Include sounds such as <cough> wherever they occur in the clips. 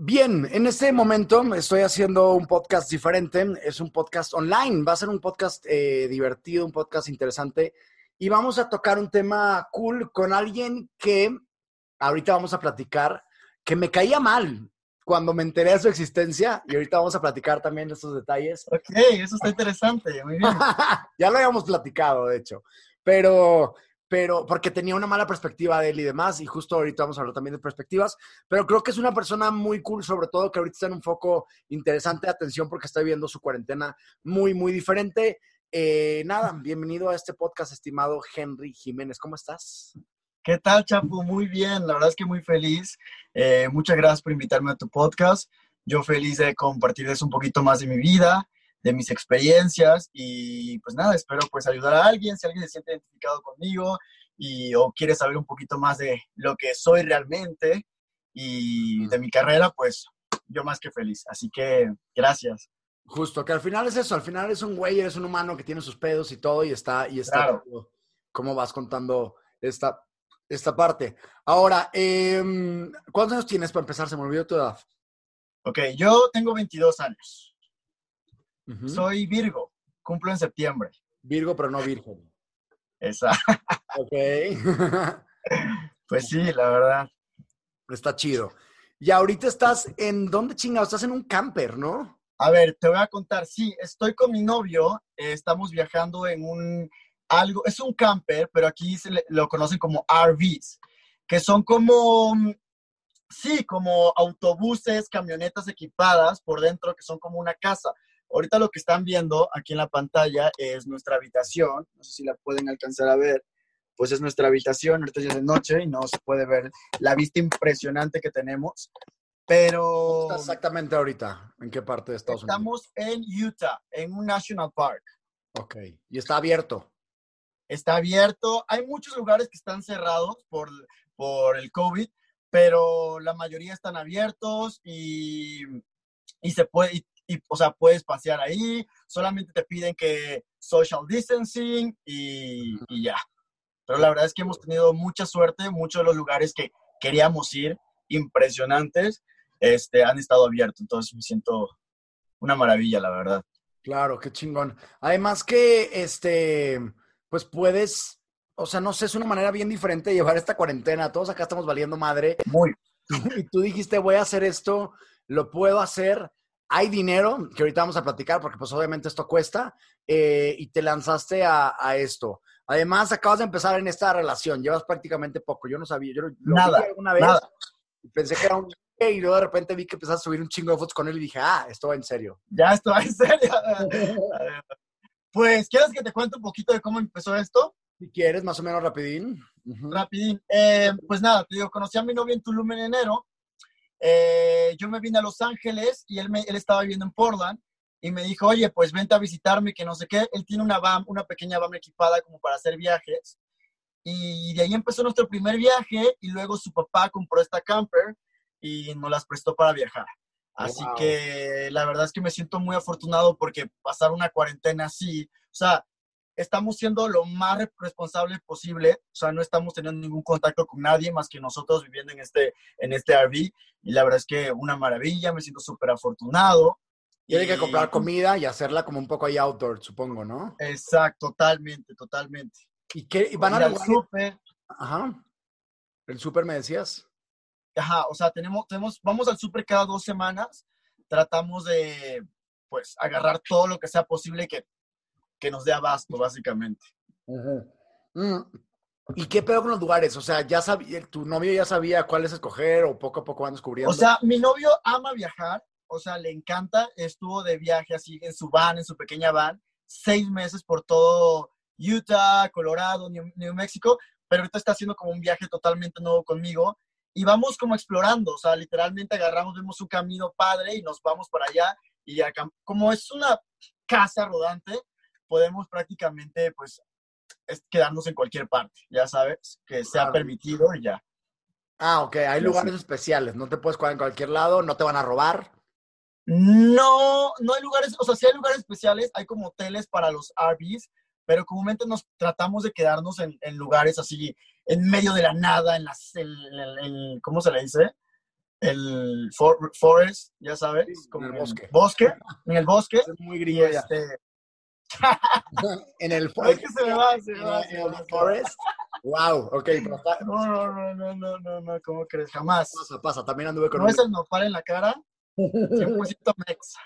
Bien, en este momento estoy haciendo un podcast diferente. Es un podcast online. Va a ser un podcast eh, divertido, un podcast interesante. Y vamos a tocar un tema cool con alguien que ahorita vamos a platicar, que me caía mal cuando me enteré de su existencia. Y ahorita vamos a platicar también de estos detalles. Ok, eso está interesante. Muy bien. <laughs> ya lo habíamos platicado, de hecho. Pero pero porque tenía una mala perspectiva de él y demás, y justo ahorita vamos a hablar también de perspectivas, pero creo que es una persona muy cool, sobre todo que ahorita está en un foco interesante de atención porque está viviendo su cuarentena muy, muy diferente. Eh, nada, bienvenido a este podcast, estimado Henry Jiménez, ¿cómo estás? ¿Qué tal, Chapu? Muy bien, la verdad es que muy feliz. Eh, muchas gracias por invitarme a tu podcast. Yo feliz de compartirles un poquito más de mi vida, de mis experiencias y pues nada, espero pues ayudar a alguien, si alguien se siente identificado conmigo y o quiere saber un poquito más de lo que soy realmente y de mi carrera, pues yo más que feliz. Así que gracias. Justo, que al final es eso, al final es un güey, eres un humano que tiene sus pedos y todo y está, y está, Claro. cómo vas contando esta, esta parte. Ahora, em, ¿cuántos años tienes para empezar? Se me olvidó tu edad. Ok, yo tengo 22 años. Soy Virgo, cumplo en septiembre. Virgo, pero no virgen. Esa. Ok. <laughs> Pues sí, la verdad. Está chido. Y ahorita estás en, ¿dónde chingados? Estás en un camper, ¿no? A ver, te voy a contar. Sí, estoy con mi novio. eh, estamos viajando en un algo. Es un camper, pero aquí se le- lo conocen como RVs, que son como, mm, sí, como autobuses, camionetas equipadas por dentro, que son como una casa. Ahorita lo que están viendo aquí en la pantalla es nuestra habitación. No sé si la pueden alcanzar a ver. Pues es nuestra habitación. Ahorita ya es de noche y no se puede ver la vista impresionante que tenemos. Pero Estás exactamente ahorita. ¿En qué parte de Estados Unidos? Estamos en Utah, en un national park. Ok. Y está abierto. Está abierto. Hay muchos lugares que están cerrados por, por el COVID, pero la mayoría están abiertos y, y se puede, y, y, o sea, puedes pasear ahí. Solamente te piden que social distancing y, y ya. Pero la verdad es que hemos tenido mucha suerte. Muchos de los lugares que queríamos ir, impresionantes, este, han estado abiertos. Entonces me siento una maravilla, la verdad. Claro, qué chingón. Además que, este, pues puedes, o sea, no sé, es una manera bien diferente de llevar esta cuarentena. Todos acá estamos valiendo madre. Muy, <laughs> Y tú dijiste, voy a hacer esto, lo puedo hacer. Hay dinero, que ahorita vamos a platicar, porque pues obviamente esto cuesta, eh, y te lanzaste a, a esto. Además, acabas de empezar en esta relación, llevas prácticamente poco. Yo no sabía, yo lo vi Nada, alguna vez nada. y pensé que era un y luego de repente vi que empezaste a subir un chingo de fotos con él y dije, ah, esto va en serio. Ya estoy en serio. <laughs> Pues, ¿quieres que te cuente un poquito de cómo empezó esto? Si quieres, más o menos rapidín. Rapidín. Eh, pues nada, te digo, conocí a mi novio en Tulum en enero. Eh, yo me vine a Los Ángeles y él, me, él estaba viviendo en Portland y me dijo, oye, pues vente a visitarme, que no sé qué. Él tiene una van, una pequeña van equipada como para hacer viajes. Y de ahí empezó nuestro primer viaje y luego su papá compró esta camper y nos las prestó para viajar. Así Wow. que la verdad es que me siento muy afortunado porque pasar una cuarentena así, o sea, estamos siendo lo más re- responsable posible, o sea, no estamos teniendo ningún contacto con nadie más que nosotros viviendo en este, en este RV y la verdad es que una maravilla, me siento súper afortunado. Tiene que Y- comprar comida y hacerla como un poco ahí outdoor, supongo, ¿no? Exacto, totalmente, totalmente. ¿Y qué? ¿Y van a al lugares- súper, Ajá. ¿El súper me decías? ajá, o sea, tenemos, tenemos, vamos al súper cada dos semanas, tratamos de, pues, agarrar todo lo que sea posible que, que nos dé abasto, básicamente. Mm. ¿Y qué pedo con los lugares? O sea, ya sabía, tu novio ya sabía cuáles escoger o poco a poco van descubriendo. O sea, mi novio ama viajar, o sea, le encanta. Estuvo de viaje así en su van, en su pequeña van, seis meses por todo Utah, Colorado, New, New Mexico, pero ahorita está haciendo como un viaje totalmente nuevo conmigo y vamos como explorando, o sea, literalmente agarramos, vemos un camino padre y nos vamos para allá y acá, como es una casa rodante, podemos prácticamente pues es quedarnos en cualquier parte, ya sabes, que sea Claro. permitido y ya. Ah, ok, hay Sí, lugares especiales, no te puedes quedar en cualquier lado, no te van a robar. No, no hay lugares, o sea, sí hay lugares especiales, hay como hoteles para los RVs, pero comúnmente nos tratamos de quedarnos en, en lugares así, en medio de la nada, en las, el, el- el- ¿cómo se le dice? El for- forest, ya sabes, Sí, como en el bosque. bosque, en el bosque, Es muy gringo este, <laughs> En el, no, es que se me va, se me en va, el- en forest. Wow, ok, pero No, no, no, no, no, no, no, ¿cómo crees? Jamás. pasa, pasa. También anduve con ¿No un... es el nopal en la cara? 100% mexa.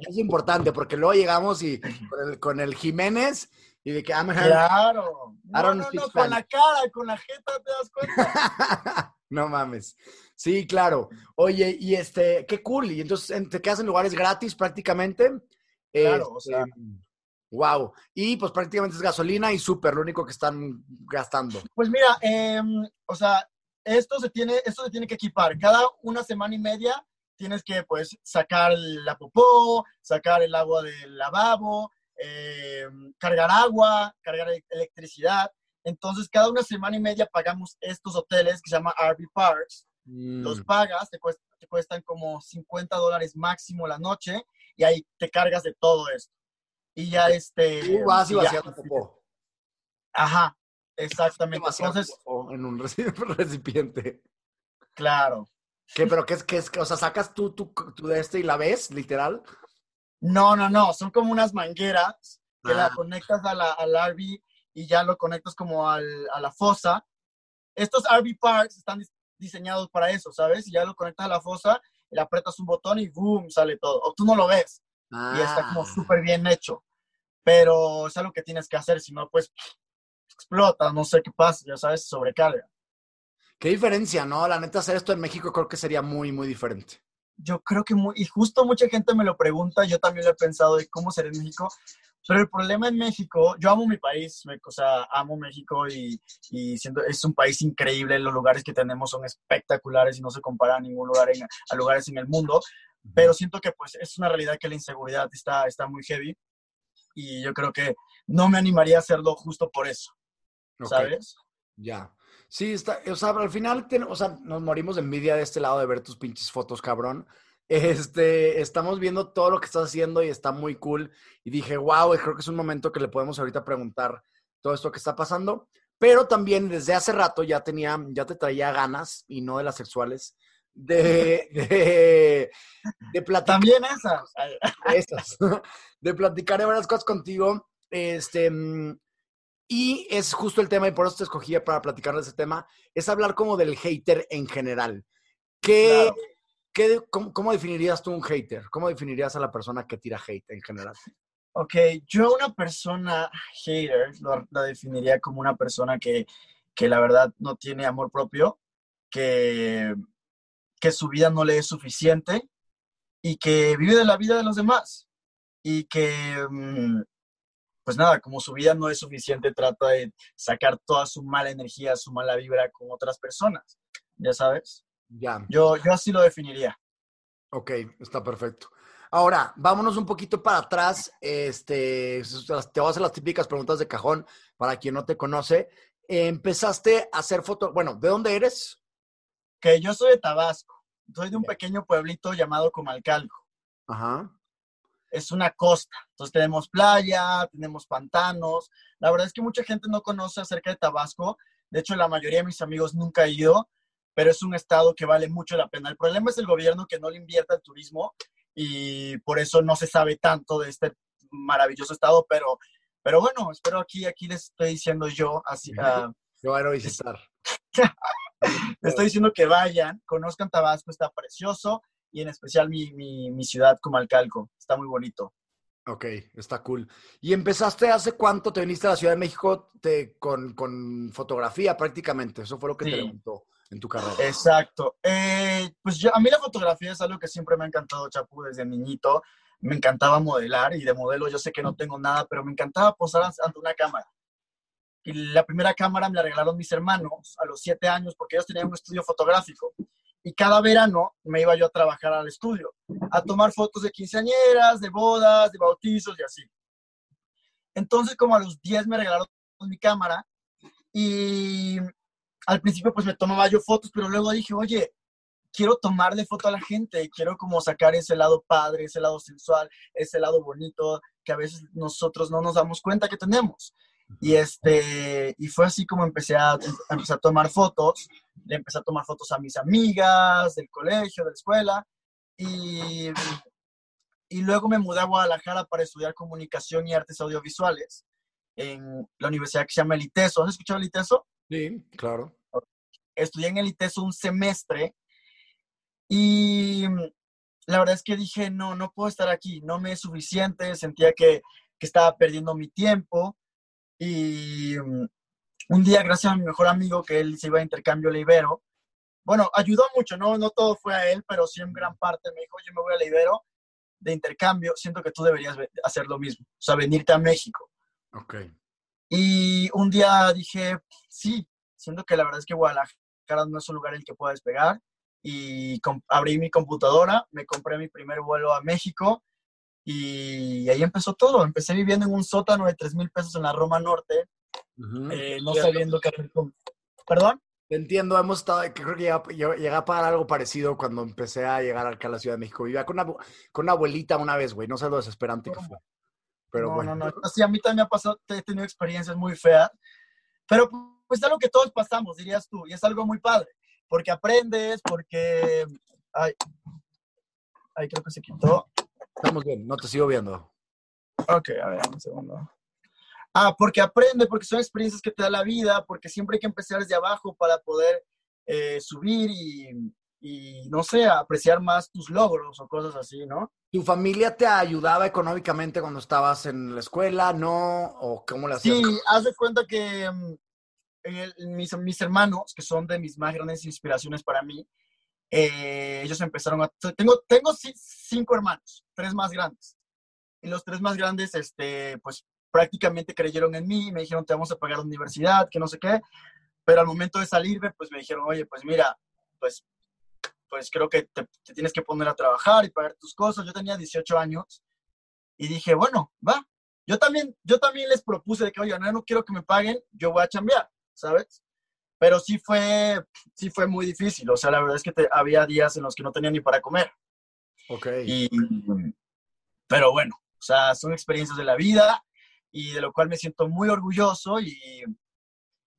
Es importante porque luego llegamos y con el, con el Jiménez y de que I'm Claro. No, no, no, con la cara, con la jeta, ¿te das cuenta? <laughs> no mames. Sí, claro. Oye, y este, qué cool. Y entonces en- te quedas en lugares gratis prácticamente. Claro, o Este, sea. Wow. Y pues prácticamente es gasolina y súper lo único que están gastando. Pues mira, em, o sea, esto se tiene, esto se tiene que equipar. Cada una semana y media tienes que, pues, sacar la popó, sacar el agua del lavabo, em, cargar agua, cargar e- electricidad. Entonces, cada una semana y media pagamos estos hoteles que se llaman RV Parks. Mm, Los pagas, te, cuest- te cuestan como 50 dólares máximo la noche y ahí te cargas de todo esto. Y ya este... Tú vas y vacías popó. Ajá, exactamente. Entonces, en un <laughs> reci- recipiente. claro. ¿Qué? ¿Pero qué es? Qué es? O sea, sacas tú, tú, tú de este y la ves, literal. No, no, no, son como unas mangueras que Ah. la conectas a la, al RV y ya lo conectas como al- a la fosa. Estos RV parks están dis- diseñados para eso, ¿sabes? Y ya lo conectas a la fosa, le aprietas un botón y ¡boom! sale todo. O tú no lo ves y está como Ah. súper bien hecho. Pero es algo que tienes que hacer, si no, pues explota, no sé qué pasa, ya sabes, sobrecarga. Qué diferencia, ¿no? La neta, hacer esto en México creo que sería muy, muy diferente. yo creo que muy, y justo mucha gente me lo pregunta, yo también lo he pensado de cómo será en México, pero el problema en México, yo amo mi país, me- o sea, amo México y, y siento, es un país increíble, los lugares que tenemos son espectaculares y no se compara a ningún lugar, en, a lugares en el mundo, pero siento que pues es una realidad que la inseguridad está, está muy heavy y yo creo que no me animaría a hacerlo justo por eso, ¿sabes? Ya. Sí, está, o sea, al final, ten- o sea, nos morimos de envidia de este lado de ver tus pinches fotos, cabrón. <laughs> Este, estamos viendo todo lo que estás haciendo y está muy cool. Y dije, wow, creo que es un momento que le podemos ahorita preguntar todo esto que está pasando. Pero también desde hace rato ya tenía, ya te traía ganas, y no de las sexuales, de, de, de platicar También esas. de estas, <laughs> de platicar de varias cosas contigo. Este, mm, y es justo el tema, y por eso te escogí para platicar de ese tema, es hablar como del hater en general. ¿Qué, Claro. qué- cómo, cómo definirías tú un hater? ¿Cómo definirías a la persona que tira hate en general? Ok, yo una persona hater lo, la definiría como una persona que, que la verdad no tiene amor propio, que, que su vida no le es suficiente y que vive de la vida de los demás. Y que, mm, pues nada, como su vida no es suficiente, trata de sacar toda su mala energía, su mala vibra con otras personas. Ya sabes, Ya, yo, yo así lo definiría. ok, está perfecto. Ahora, vámonos un poquito para atrás. Este, te voy a hacer las típicas preguntas de cajón para quien no te conoce. Empezaste a hacer fotos. Bueno, ¿de dónde eres? Que yo soy de Tabasco, soy de un pequeño pueblito llamado Comalcalco. Ajá. es una costa. Entonces tenemos playa, tenemos pantanos. La verdad es que mucha gente no conoce acerca de Tabasco. De hecho, la mayoría de mis amigos nunca han ido, pero es un estado que vale mucho la pena. El problema es el gobierno que no le invierte al turismo y por eso no se sabe tanto de este maravilloso estado, pero, pero bueno, espero aquí, aquí les estoy diciendo yo, así, <laughs> ah, Yo voy a visitar. <laughs> <laughs> les estoy diciendo que vayan, conozcan Tabasco, está precioso y en especial mi, mi, mi ciudad Comalcalco, está muy bonito. Ok, está cool. ¿Y empezaste hace cuánto te viniste a la Ciudad de México con, fotografía prácticamente? Eso fue lo que te levantó en tu carrera. Exacto. Eh, pues yo, a mí la fotografía es algo que siempre me ha encantado, Chapu, desde niñito. Me encantaba modelar y de modelo yo sé que no tengo nada, pero me encantaba posar ante una cámara. Y la primera cámara me la regalaron mis hermanos a los siete años porque ellos tenían un estudio fotográfico y cada verano me iba yo a trabajar al estudio, a tomar fotos de quinceañeras, de bodas, de bautizos y así. Entonces, como a los 10 me regalaron mi cámara y al principio pues me tomaba yo fotos, pero luego dije, oye, quiero tomarle foto a la gente, quiero como sacar ese lado padre, ese lado sensual, ese lado bonito que a veces nosotros no nos damos cuenta que tenemos. Y, este, y fue así como empecé a, empecé a tomar fotos. Le empecé a tomar fotos a mis amigas del colegio, de la escuela. Y, y luego me mudé a Guadalajara para estudiar comunicación y artes audiovisuales en la universidad que se llama el ITESO. ¿Has escuchado el ITESO? Sí, claro. Estudié en el ITESO un semestre y la verdad es que dije, no, no puedo estar aquí, no me es suficiente, sentía que, que estaba perdiendo mi tiempo y mm, un día, gracias a mi mejor amigo, que él se iba a intercambio a Ibero, bueno, ayudó mucho, ¿no? No todo fue a él, pero sí en gran parte me dijo, yo me voy a Ibero de intercambio, siento que tú deberías hacer lo mismo, o sea, venirte a México. Ok. Y un día dije, sí, siento que la verdad es que Guadalajara no es un lugar en el que pueda despegar. Y abrí mi computadora, me compré mi primer vuelo a México y ahí empezó todo. Empecé viviendo en un sótano de 3 mil pesos en la Roma Norte, eh, no sabiendo qué hacer con... ¿Perdón? Entiendo, hemos estado, creo que llegué, a pagar algo parecido cuando empecé a llegar acá a la Ciudad de México. Vivía con una, con una abuelita una vez, güey, no sé lo desesperante que fue. Pero bueno. No, no, sí, a mí también me ha pasado, he tenido experiencias muy feas, pero pues es algo que todos pasamos, dirías tú, y es algo muy padre, porque aprendes, porque... Ay, ay creo que se quitó. Estamos bien, no te sigo viendo. Ok, a ver, un segundo. Ah, porque aprende, porque son experiencias que te da la vida, porque siempre hay que empezar desde abajo para poder eh, subir y, no sé, apreciar más tus logros o cosas así, ¿no? ¿Tu familia te ayudaba económicamente cuando estabas en la escuela, no? ¿O cómo le hacías? Sí, haz de cuenta que mm, mis, mis hermanos, que son de mis más grandes inspiraciones para mí, eh, ellos empezaron a... Tengo, tengo cinco hermanos, tres más grandes. Y los tres más grandes, este, pues prácticamente creyeron en mí, me dijeron, te vamos a pagar la universidad, que no sé qué. Pero al momento de salirme, pues me dijeron, oye, pues mira, pues, pues creo que te, tienes que poner a trabajar y pagar tus cosas. Yo tenía 18 años y dije, bueno, va. Yo también, yo también les propuse de que, oye, no, no quiero que me paguen, yo voy a chambear, ¿sabes? Pero sí fue, sí fue muy difícil. O sea, la verdad es que había días en los que no tenía ni para comer. Ok. pero bueno, o sea, son experiencias de la vida y de lo cual me siento muy orgulloso y,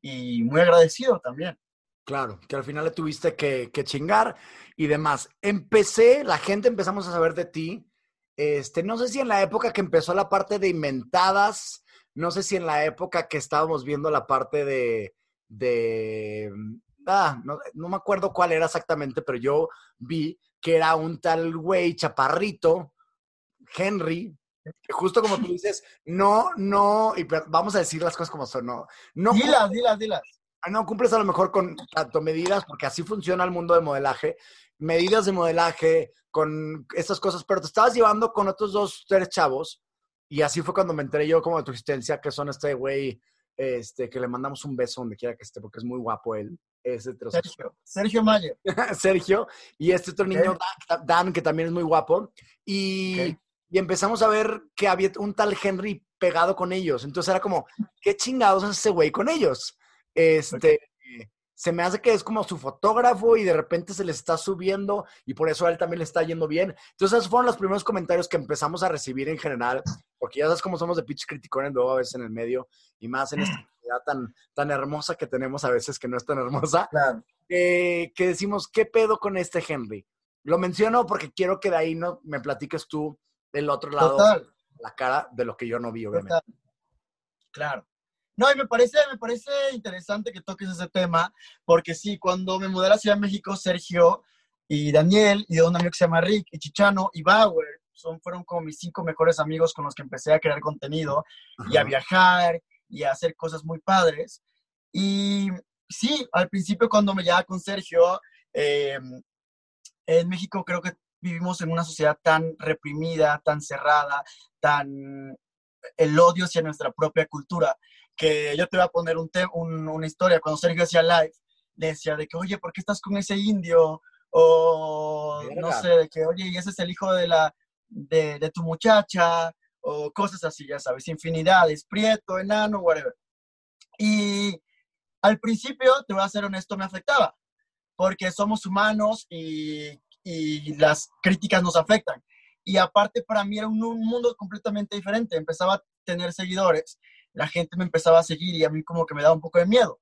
y muy agradecido también. Claro, que al final le tuviste que, que, chingar y demás. Empecé, la gente empezamos a saber de ti. Este, no sé si en la época que empezó la parte de inventadas, no sé si en la época que estábamos viendo la parte de, de, ah, no, me acuerdo cuál era exactamente, pero yo vi que era un tal güey chaparrito, Henry, que justo como tú <laughs> dices, no, no, y vamos a decir las cosas como son, no. no dilas, dilas, dilas. No cumples a lo mejor con tanto medidas, porque así funciona el mundo de modelaje, medidas de modelaje, con estas cosas, pero te estabas llevando con otros dos, tres chavos, y así fue cuando me enteré yo como de tu existencia, que son este güey este, que le mandamos un beso donde quiera que esté, porque es muy guapo él. Es Sergio, Sergio Mayer. <laughs> Sergio, y este otro niño, Dan, que también es muy guapo. Y, y, empezamos a ver que había un tal Henry pegado con ellos. Entonces era como, ¿qué chingados es ese güey con ellos? Este, se me hace que es como su fotógrafo y de repente se le está subiendo y por eso a él también le está yendo bien. Entonces, esos fueron los primeros comentarios que empezamos a recibir en general, porque ya sabes cómo somos de pitch criticones luego a veces en el medio y más en esta <clears throat> ciudad tan, tan hermosa que tenemos a veces que no es tan hermosa, claro. que decimos, ¿qué pedo con este Henry? Lo menciono porque quiero que de ahí no me platiques tú del otro lado, la cara de lo que yo no vi, obviamente. Claro. No, y me parece, me parece interesante que toques ese tema, porque sí, cuando me mudé a la Ciudad de México, Sergio y Daniel, y de un amigo que se llama Rick, y Chichano, y Bauer, Son, fueron como mis cinco mejores amigos con los que empecé a crear contenido y a viajar y a hacer cosas muy padres. Y sí, al principio cuando me llevaba con Sergio, em, en México creo que vivimos en una sociedad tan reprimida, tan cerrada, tan el odio hacia nuestra propia cultura, que yo te voy a poner un una historia. Cuando Sergio hacía live, le decía de que, oye, ¿por qué estás con ese indio? O no sé, de que, oye, y ese es el hijo de, la, de, de tu muchacha, o cosas así, ya sabes, infinidades, prieto, enano, whatever. Y al principio, te voy a ser honesto, me afectaba, porque somos humanos y, y las críticas nos afectan. Y aparte, para mí era un, un, mundo completamente diferente. Empezaba a tener seguidores, la gente me empezaba a seguir y a mí como que me daba un poco de miedo.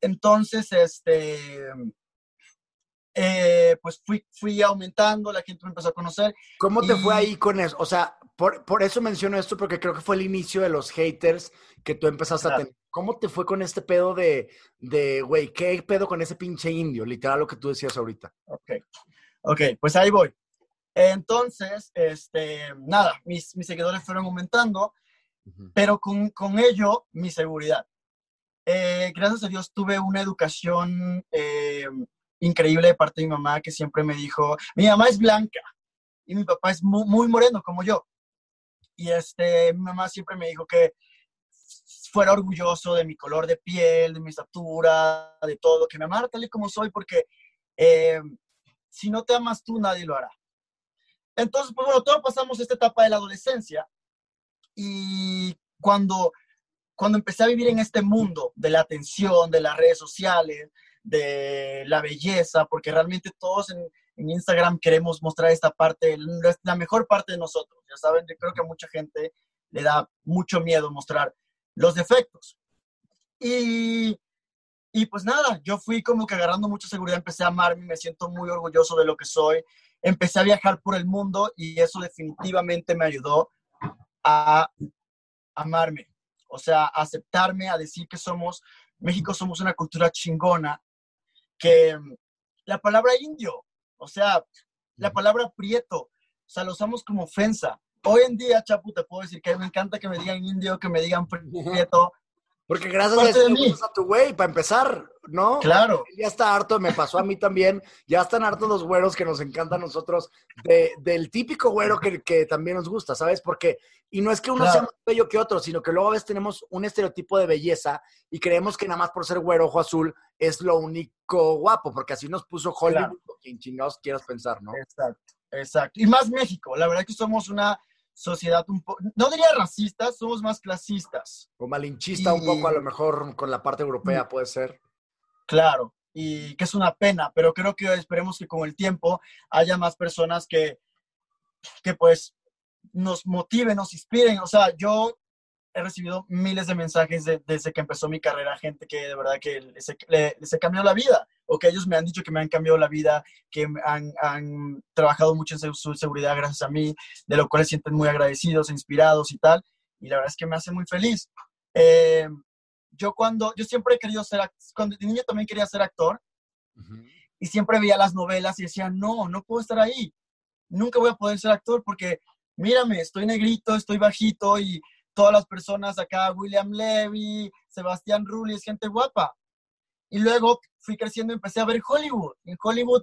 Entonces, este, eh, pues fui, fui aumentando, la gente me empezó a conocer. ¿Cómo te fue ahí con eso? O sea, por, por, eso menciono esto, porque creo que fue el inicio de los haters que tú empezaste claro. a tener. ¿Cómo te fue con este pedo de, de, güey, qué pedo con ese pinche indio? Literal lo que tú decías ahorita. Ok, ok, pues ahí voy. Entonces, este, nada, mis, mis seguidores fueron aumentando, pero con, con ello mi seguridad. Eh, gracias a Dios tuve una educación eh, increíble de parte de mi mamá que siempre me dijo, mi mamá es blanca y mi papá es muy, muy moreno como yo. Y este, mi mamá siempre me dijo que fuera orgulloso de mi color de piel, de mi estatura, de todo, que me amara tal y como soy, porque eh, si no te amas tú, nadie lo hará. Entonces, pues bueno, todos pasamos esta etapa de la adolescencia y cuando, cuando empecé a vivir en este mundo de la atención, de las redes sociales, de la belleza, porque realmente todos en, Instagram queremos mostrar esta parte, la mejor parte de nosotros. Ya saben, yo creo que a mucha gente le da mucho miedo mostrar los defectos. Y, y pues nada, yo fui como que agarrando mucha seguridad, empecé a amarme, me siento muy orgulloso de lo que soy, empecé a viajar por el mundo y eso definitivamente me ayudó a amarme, o sea, a aceptarme, a decir que somos, México somos una cultura chingona, que la palabra indio, o sea, la palabra prieto, o sea, lo usamos como ofensa. Hoy en día, Chapu, te puedo decir que me encanta que me digan indio, que me digan <laughs> prieto. Porque gracias a eso a tu güey, para empezar, ¿no? Claro. Ya está harto, me pasó a mí también. Ya están hartos los güeros que nos encantan a nosotros, de, del típico güero que, que, también nos gusta, ¿sabes? Porque, y no es que uno claro. sea más bello que otro, sino que luego a veces tenemos un estereotipo de belleza y creemos que nada más por ser güero ojo azul es lo único guapo, porque así nos puso Hollywood, claro. quien chingados quieras pensar, ¿no? Exacto, exacto. Y más México, la verdad que somos una sociedad un poco, no diría racista, somos más clasistas. O malinchista y... un poco a lo mejor con la parte europea puede ser. Claro, y que es una pena, pero creo que esperemos que con el tiempo haya más personas que, que pues nos motiven, nos inspiren. O sea, yo he recibido miles de mensajes de, desde que empezó mi carrera, gente que de verdad que les, les, les cambió la vida, o que ellos me han dicho que me han cambiado la vida, que han, han trabajado mucho en su seguridad gracias a mí, de lo cual se sienten muy agradecidos, inspirados y tal, y la verdad es que me hace muy feliz. Eh, yo cuando, yo siempre he querido ser, cuando de niño también quería ser actor, uh -huh. y siempre veía las novelas y decía, no, no puedo estar ahí, nunca voy a poder ser actor porque, mírame, estoy negrito, estoy bajito y todas las personas acá, William Levy, Sebastián Rulli, es gente guapa. Y luego fui creciendo y empecé a ver Hollywood. En Hollywood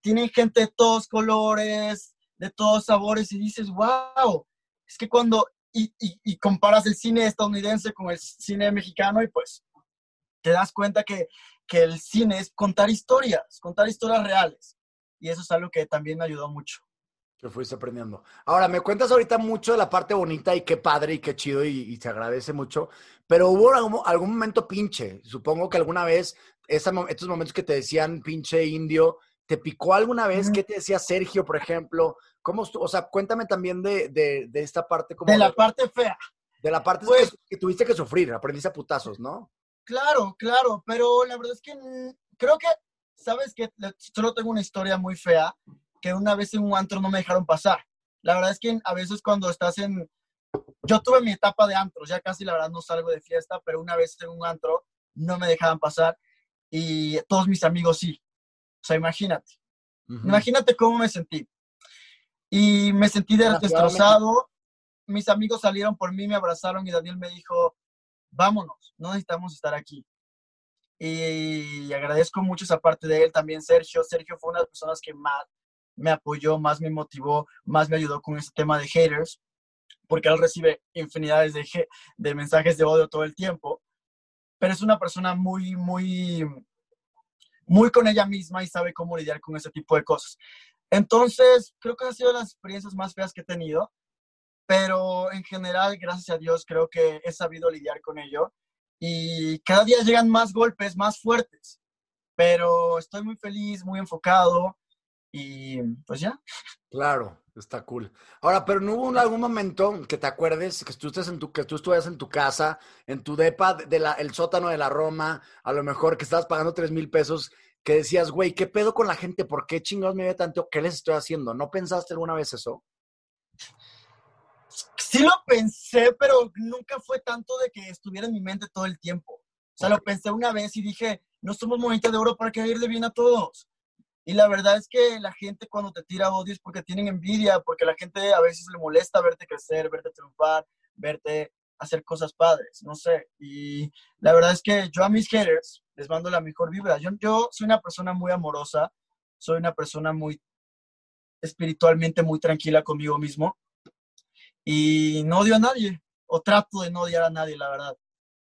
tienen gente de todos colores, de todos sabores, y dices, wow, es que cuando, y, y, y comparas el cine estadounidense con el cine mexicano, y pues te das cuenta que, que el cine es contar historias, contar historias reales. Y eso es algo que también me ayudó mucho que fuiste aprendiendo. Ahora, me cuentas ahorita mucho de la parte bonita y qué padre y qué chido y, y se agradece mucho, pero hubo algún, algún momento pinche. Supongo que alguna vez, esa, estos momentos que te decían pinche indio, ¿te picó alguna vez? ¿Qué te decía Sergio, por ejemplo? ¿Cómo, o sea, cuéntame también de, de, de esta parte. Como de la parte fea. De la parte pues, que, que, tuviste que sufrir, aprendiste a putazos, ¿no? Claro, claro, pero la verdad es que creo que, ¿sabes que Solo tengo una historia muy fea que una vez en un antro no me dejaron pasar. La verdad es que a veces cuando estás en... Yo tuve mi etapa de antros, ya casi la verdad no salgo de fiesta, pero una vez en un antro no me dejaban pasar y todos mis amigos sí. O sea, imagínate. Uh -huh. Imagínate cómo me sentí. Y me sentí destrozado. Mis amigos salieron por mí, me abrazaron y Daniel me dijo, vámonos, no necesitamos estar aquí. Y agradezco mucho esa parte de él, también Sergio. Sergio fue una de las personas que más me apoyó, más me motivó, más me ayudó con ese tema de haters, porque él recibe infinidades de, de mensajes de odio todo el tiempo, pero es una persona muy, muy, muy con ella misma y sabe cómo lidiar con ese tipo de cosas. Entonces, creo que han sido las experiencias más feas que he tenido, pero en general, gracias a Dios, creo que he sabido lidiar con ello y cada día llegan más golpes, más fuertes, pero estoy muy feliz, muy enfocado y pues ya. Claro, está cool. Ahora, pero no hubo algún momento que te acuerdes que tú, estés en tu, que tú estuvieras en tu casa, en tu depa, de la, el sótano de la Roma, a lo mejor que estabas pagando tres mil pesos, que decías, güey, ¿qué pedo con la gente? ¿Por qué chingados me ve tanto? ¿Qué les estoy haciendo? ¿No pensaste alguna vez eso? Sí lo pensé, pero nunca fue tanto de que estuviera en mi mente todo el tiempo. O sea, lo pensé una vez y dije, no somos momento de oro para caerle bien a todos. Y la verdad es que la gente cuando te tira odio es porque tienen envidia, porque la gente a veces le molesta verte crecer, verte triunfar, verte hacer cosas padres, no sé. Y la verdad es que yo a mis haters les mando la mejor vibra. Yo, yo soy una persona muy amorosa, soy una persona muy espiritualmente muy tranquila conmigo mismo y no odio a nadie, o trato de no odiar a nadie, la verdad.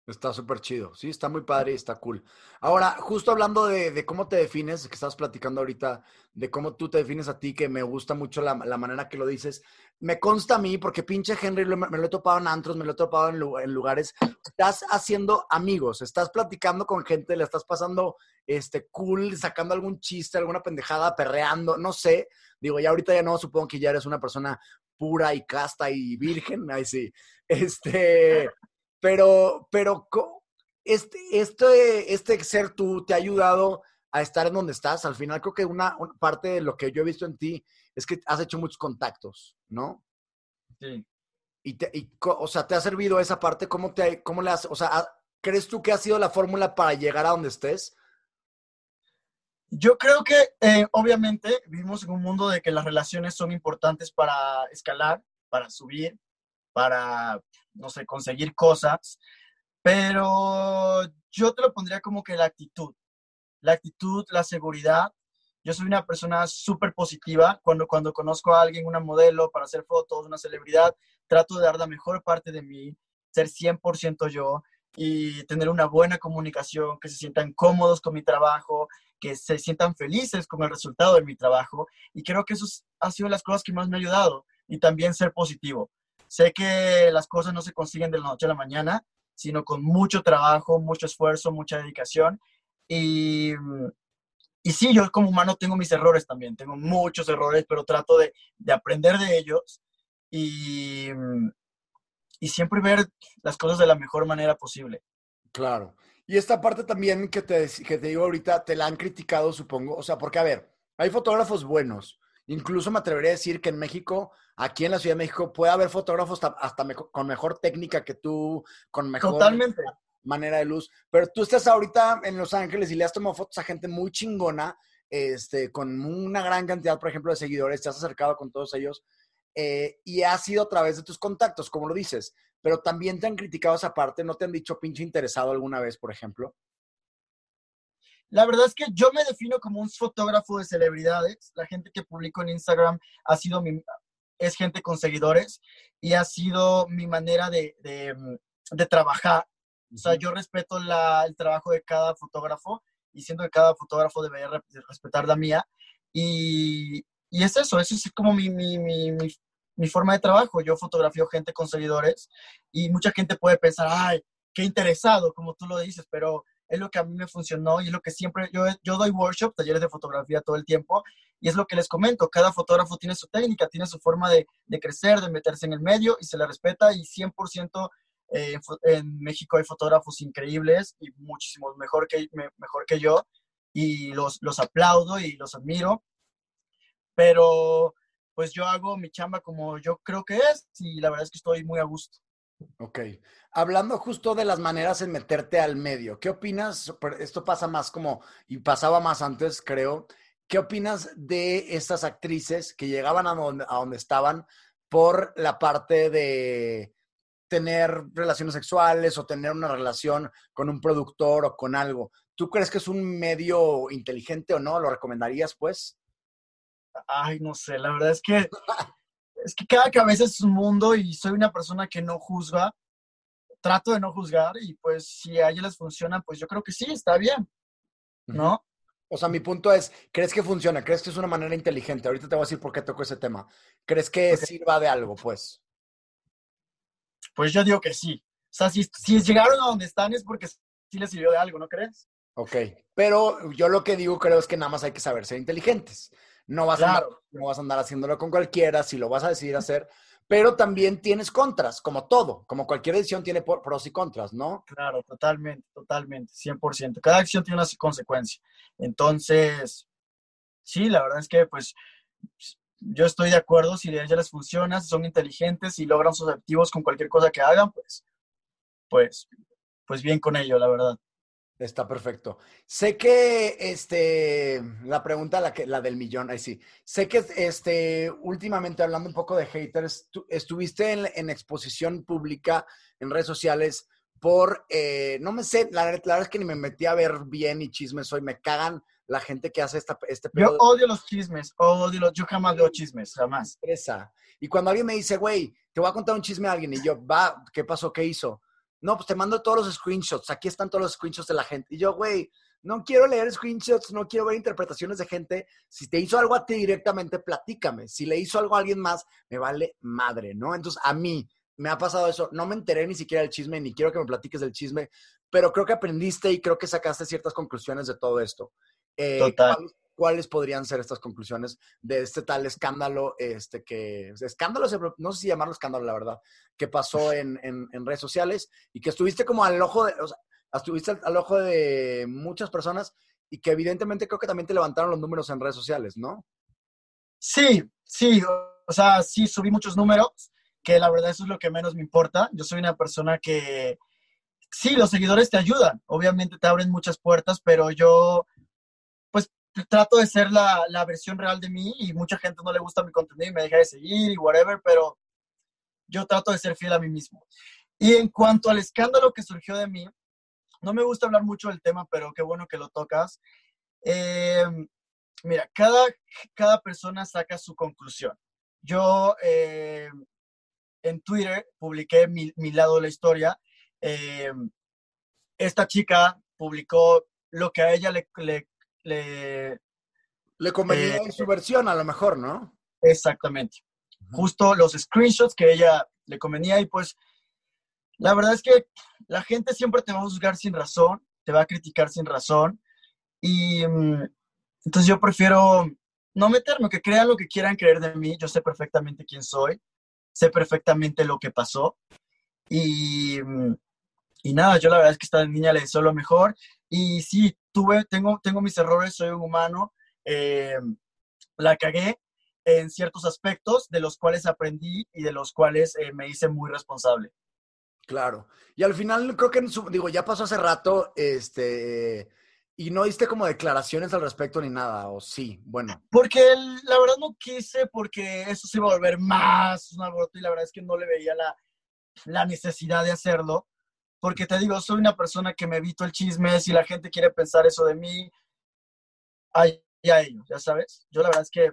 Está súper chido, sí, está muy padre y está cool. Ahora, justo hablando de, cómo te defines, que estás platicando ahorita, de cómo tú te defines a ti, que me gusta mucho la, manera que lo dices, me consta a mí, porque pinche Henry me, lo he topado en antros, me lo he topado en, en, lugares, estás haciendo amigos, estás platicando con gente, le estás pasando este, cool, sacando algún chiste, alguna pendejada, perreando, no sé. Digo, ya ahorita ya no, supongo que ya eres una persona pura y casta y virgen, ahí sí. Este, pero, pero este, este, este ser tú te ha ayudado a estar en donde estás. Al final creo que una, parte de lo que yo he visto en ti es que has hecho muchos contactos, ¿no? Sí. Y, te, y o sea, ¿te ha servido esa parte? ¿Cómo, te, cómo le has, o sea, ¿crees tú que ha sido la fórmula para llegar a donde estés? Yo creo que eh, obviamente vivimos en un mundo de que las relaciones son importantes para escalar, para subir, para, no sé, conseguir cosas, pero yo te lo pondría como que la actitud, la actitud, la seguridad. Yo soy una persona súper positiva. Cuando, cuando conozco a alguien, una modelo para hacer fotos, una celebridad, trato de dar la mejor parte de mí, ser 100% yo y tener una buena comunicación, que se sientan cómodos con mi trabajo, que se sientan felices con el resultado de mi trabajo. Y creo que eso ha sido las cosas que más me ha ayudado. Y también ser positivo. Sé que las cosas no se consiguen de la noche a la mañana, sino con mucho trabajo, mucho esfuerzo, mucha dedicación. Y, y sí, yo como humano tengo mis errores también, tengo muchos errores, pero trato de, de aprender de ellos y, y siempre ver las cosas de la mejor manera posible. Claro. Y esta parte también que te, que te digo ahorita, te la han criticado, supongo. O sea, porque, a ver, hay fotógrafos buenos. Incluso me atrevería a decir que en México, aquí en la Ciudad de México, puede haber fotógrafos hasta, con mejor técnica que tú, con mejor manera de luz. Pero tú estás ahorita en Los Ángeles y le has tomado fotos a gente muy chingona, este, con una gran cantidad, por ejemplo, de seguidores, te has acercado con todos ellos. Eh, y ha sido a través de tus contactos, como lo dices pero también te han criticado esa parte, ¿no te han dicho pinche interesado alguna vez, por ejemplo? La verdad es que yo me defino como un fotógrafo de celebridades. La gente que publico en Instagram ha sido mi, es gente con seguidores y ha sido mi manera de, de, trabajar. O sea, yo respeto el trabajo de cada fotógrafo y siento que cada fotógrafo debería respetar la mía. Y, y es eso, eso es como mi, mi, mi, mi forma de trabajo. Yo fotografío gente con seguidores y mucha gente puede pensar, ay, qué interesado, como tú lo dices, pero es lo que a mí me funcionó y es lo que siempre, yo, yo doy workshops, talleres de fotografía todo el tiempo y es lo que les comento, cada fotógrafo tiene su técnica, tiene su forma de, de crecer, de meterse en el medio y se le respeta y 100% eh, en México hay fotógrafos increíbles y muchísimos mejor que, mejor que yo y los, los aplaudo y los admiro, pero pues yo hago mi chamba como yo creo que es y la verdad es que estoy muy a gusto. Ok. Hablando justo de las maneras en meterte al medio, ¿qué opinas? Esto pasa más como, y pasaba más antes, creo, ¿qué opinas de estas actrices que llegaban a donde, a donde estaban por la parte de tener relaciones sexuales o tener una relación con un productor o con algo? ¿Tú crees que es un medio inteligente o no? ¿Lo recomendarías, pues? Ay, no sé, la verdad es que <laughs> es que cada cabeza es un mundo y soy una persona que no juzga. Trato de no juzgar y pues si a ellas les funciona, pues yo creo que sí, está bien. ¿No? O sea, mi punto es, ¿crees que funciona? ¿Crees que es una manera inteligente? Ahorita te voy a decir por qué toco ese tema. ¿Crees que sirva de algo, pues? Pues yo digo que sí. O sea, si, si llegaron a donde están es porque sí les sirvió de algo, ¿no crees? Ok, pero yo lo que digo creo es que nada más hay que saber ser inteligentes. No vas, a andar, no vas a andar haciéndolo con cualquiera, si lo vas a decidir hacer, pero también tienes contras, como todo, como cualquier decisión tiene pros y contras, ¿no? Claro, totalmente, totalmente, 100%. Cada acción tiene una consecuencia. Entonces, sí, la verdad es que pues yo estoy de acuerdo, si a ellas les funciona, si son inteligentes y logran sus objetivos con cualquier cosa que hagan, pues, pues, pues bien con ello, la verdad. Está perfecto. Sé que este la pregunta la que la del millón, ahí sí. Sé que este últimamente hablando un poco de haters, estuviste en, exposición pública en redes sociales por eh, no me sé, la, verdad es que ni me metí a ver bien y chismes hoy, me cagan la gente que hace esta, este Yo odio los chismes, odio los, yo jamás veo chismes, jamás. Esa. Y cuando alguien me dice, güey, te voy a contar un chisme a alguien, y yo, va, ¿qué pasó? ¿Qué hizo? No, pues te mando todos los screenshots, aquí están todos los screenshots de la gente. Y yo, güey, no quiero leer screenshots, no quiero ver interpretaciones de gente. Si te hizo algo a ti directamente, platícame. Si le hizo algo a alguien más, me vale madre, ¿no? Entonces, a mí me ha pasado eso. No me enteré ni siquiera del chisme, ni quiero que me platiques del chisme, pero creo que aprendiste y creo que sacaste ciertas conclusiones de todo esto. Eh, Total. ¿Cuáles, podrían ser estas conclusiones de este tal escándalo? Este que, escándalo, no sé si llamarlo escándalo, la verdad, que pasó en, en, redes sociales y que estuviste como al ojo de, o sea, estuviste al, ojo de muchas personas y que evidentemente creo que también te levantaron los números en redes sociales, ¿no? Sí, sí, o sea, sí subí muchos números, que la verdad eso es lo que menos me importa. Yo soy una persona que, sí, los seguidores te ayudan, obviamente te abren muchas puertas, pero yo trato de ser la, la, versión real de mí y mucha gente no le gusta mi contenido y me deja de seguir y whatever, pero yo trato de ser fiel a mí mismo. Y en cuanto al escándalo que surgió de mí, no me gusta hablar mucho del tema, pero qué bueno que lo tocas. Eh, mira, cada, cada persona saca su conclusión. Yo eh, en Twitter publiqué mi, lado de la historia. Eh, esta chica publicó lo que a ella le, le... Le convenía en su versión, a lo mejor, ¿no? Exactamente. Justo los screenshots que ella le convenía y pues la verdad es que la gente siempre te va a juzgar sin razón, te va a criticar sin razón y mm, entonces yo prefiero no meterme, que crean lo que quieran creer de mí, yo sé perfectamente quién soy, sé perfectamente lo que pasó y, mm, y nada, yo la verdad es que esta niña le deseo lo mejor y sí, tuve, tengo, tengo mis errores, soy un humano, eh, la cagué en ciertos aspectos de los cuales aprendí y de los cuales eh, me hice muy responsable. Claro. Y al final creo que, digo, ya pasó hace rato, este, y no diste como declaraciones al respecto ni nada, o sí, bueno. Porque la verdad no quise, porque eso se iba a volver más un alboroto y la verdad es que no le veía la, la necesidad de hacerlo porque te digo, soy una persona que me evito el chisme, si la gente quiere pensar eso de mí, ay, a ellos, ya sabes. Yo la verdad es que,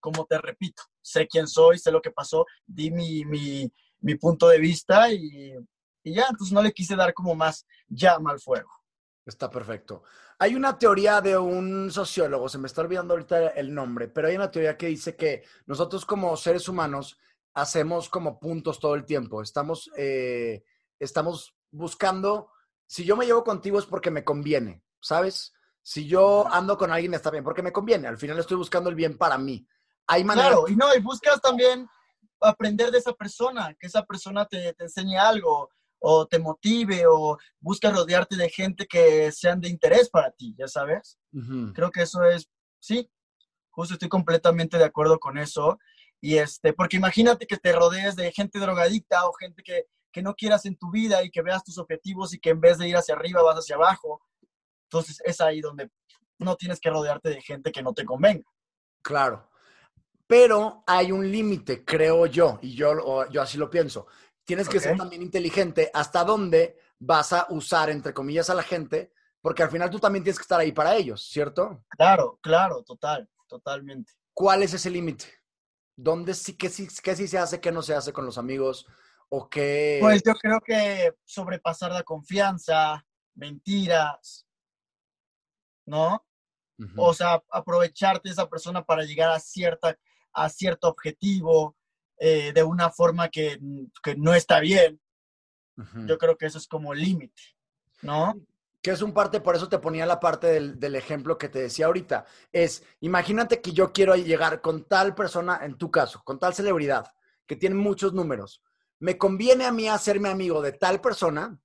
como te repito, sé quién soy, sé lo que pasó, di mi, mi, mi punto de vista y, y, ya, entonces no le quise dar como más llama al fuego. Está perfecto. Hay una teoría de un sociólogo, se me está olvidando ahorita el nombre, pero hay una teoría que dice que nosotros como seres humanos hacemos como puntos todo el tiempo. Estamos, eh, estamos buscando, si yo me llevo contigo es porque me conviene, ¿sabes? Si yo ando con alguien está bien, porque me conviene. Al final estoy buscando el bien para mí. Hay Claro, y no, y buscas también aprender de esa persona, que esa persona te, te enseñe algo o te motive o buscas rodearte de gente que sean de interés para ti, ya sabes. Creo que eso es, sí, justo estoy completamente de acuerdo con eso. Y este, porque imagínate que te rodees de gente drogadicta o gente que que no quieras en tu vida y que veas tus objetivos y que en vez de ir hacia arriba vas hacia abajo. Entonces es ahí donde no tienes que rodearte de gente que no te convenga. Claro. Pero hay un límite, creo yo, y yo, yo así lo pienso. Tienes que ser también inteligente hasta dónde vas a usar, entre comillas, a la gente, porque al final tú también tienes que estar ahí para ellos, ¿cierto? Claro, claro, total, totalmente. ¿Cuál es ese límite? ¿Dónde sí, qué, sí, qué sí se hace, qué no se hace con los amigos? ¿O qué? Pues yo creo que sobrepasar la confianza, mentiras, ¿no? O sea, aprovecharte de esa persona para llegar a, cierta, a cierto objetivo eh, de una forma que, que, no está bien. Yo creo que eso es como límite, ¿no? Que es un parte, por eso te ponía la parte del, del, ejemplo que te decía ahorita. Es, imagínate que yo quiero llegar con tal persona, en tu caso, con tal celebridad, que tiene muchos números. Me conviene a mí hacerme amigo de tal persona,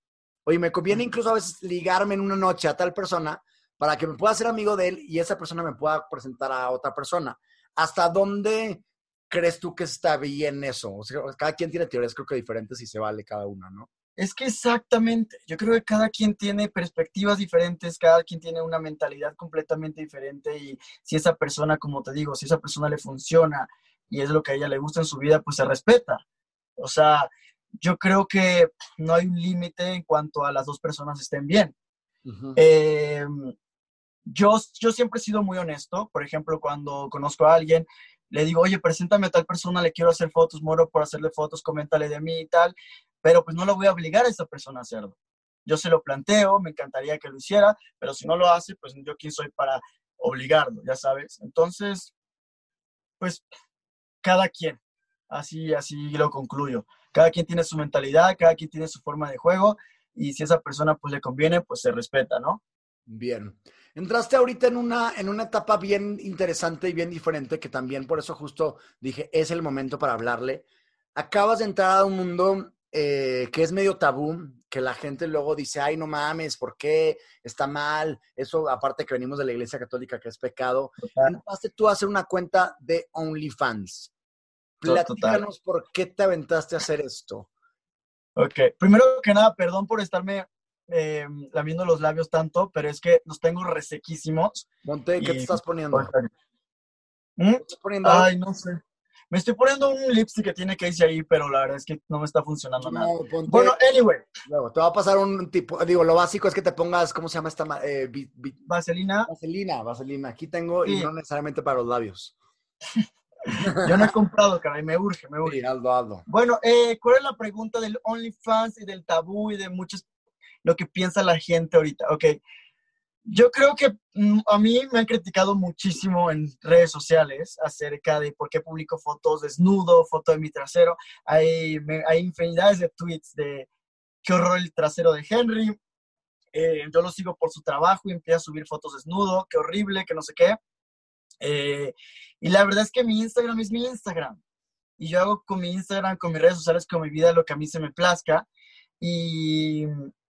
o me conviene incluso a veces ligarme en una noche a tal persona para que me pueda hacer amigo de él y esa persona me pueda presentar a otra persona. ¿Hasta dónde crees tú que está bien eso? O sea, cada quien tiene teorías creo que diferentes y se vale cada una, ¿no? Es que exactamente, yo creo que cada quien tiene perspectivas diferentes, cada quien tiene una mentalidad completamente diferente y si esa persona, como te digo, si esa persona le funciona y es lo que a ella le gusta en su vida, pues se respeta. O sea, yo creo que no hay un límite en cuanto a las dos personas estén bien. Em, yo, yo siempre he sido muy honesto. Por ejemplo, cuando conozco a alguien, le digo, oye, preséntame a tal persona, le quiero hacer fotos, moro por hacerle fotos, coméntale de mí y tal, pero pues no lo voy a obligar a esa persona a hacerlo. Yo se lo planteo, me encantaría que lo hiciera, pero si no lo hace, pues yo quién soy para obligarlo, ya sabes. Entonces, pues cada quien, así, así lo concluyo. Cada quien tiene su mentalidad, cada quien tiene su forma de juego y si esa persona pues le conviene, pues se respeta, ¿no? Bien. Entraste ahorita en una, en una etapa bien interesante y bien diferente, que también por eso justo dije, es el momento para hablarle. Acabas de entrar a un mundo eh, que es medio tabú, que la gente luego dice, ay, no mames, ¿por qué? Está mal. Eso, aparte que venimos de la Iglesia Católica, que es pecado. Entraste tú a hacer una cuenta de OnlyFans. Platícanos por qué te aventaste a hacer esto. Ok, primero que nada, perdón por estarme eh, lamiendo los labios tanto, pero es que los tengo resequísimos. Monte, ¿qué te estás poniendo? ¿Mm? estás poniendo? Ay, no sé. Me estoy poniendo un lipstick que tiene que irse ahí, pero la verdad es que no me está funcionando nada. bueno, anyway. Luego, te va a pasar un tipo, digo, lo básico es que te pongas, ¿cómo se llama esta? Eh, vaselina. Vaselina, vaselina. Aquí tengo, y no necesariamente para los labios. <laughs> Yo no he comprado, caray, me urge, me urge. Bueno, eh, ¿cuál es la pregunta del OnlyFans y del tabú y de muchos, lo que piensa la gente ahorita? Ok, yo creo que mm, a mí me han criticado muchísimo en redes sociales acerca de por qué publico fotos desnudo, foto de mi trasero. Hay, hay infinidades de tweets de qué horror el trasero de Henry. Eh, yo lo sigo por su trabajo y empieza a subir fotos desnudo, qué horrible, que no sé qué. Eh, y la verdad es que mi Instagram es mi Instagram. Y yo hago con mi Instagram, con mis redes sociales, con mi vida lo que a mí se me plazca. Y,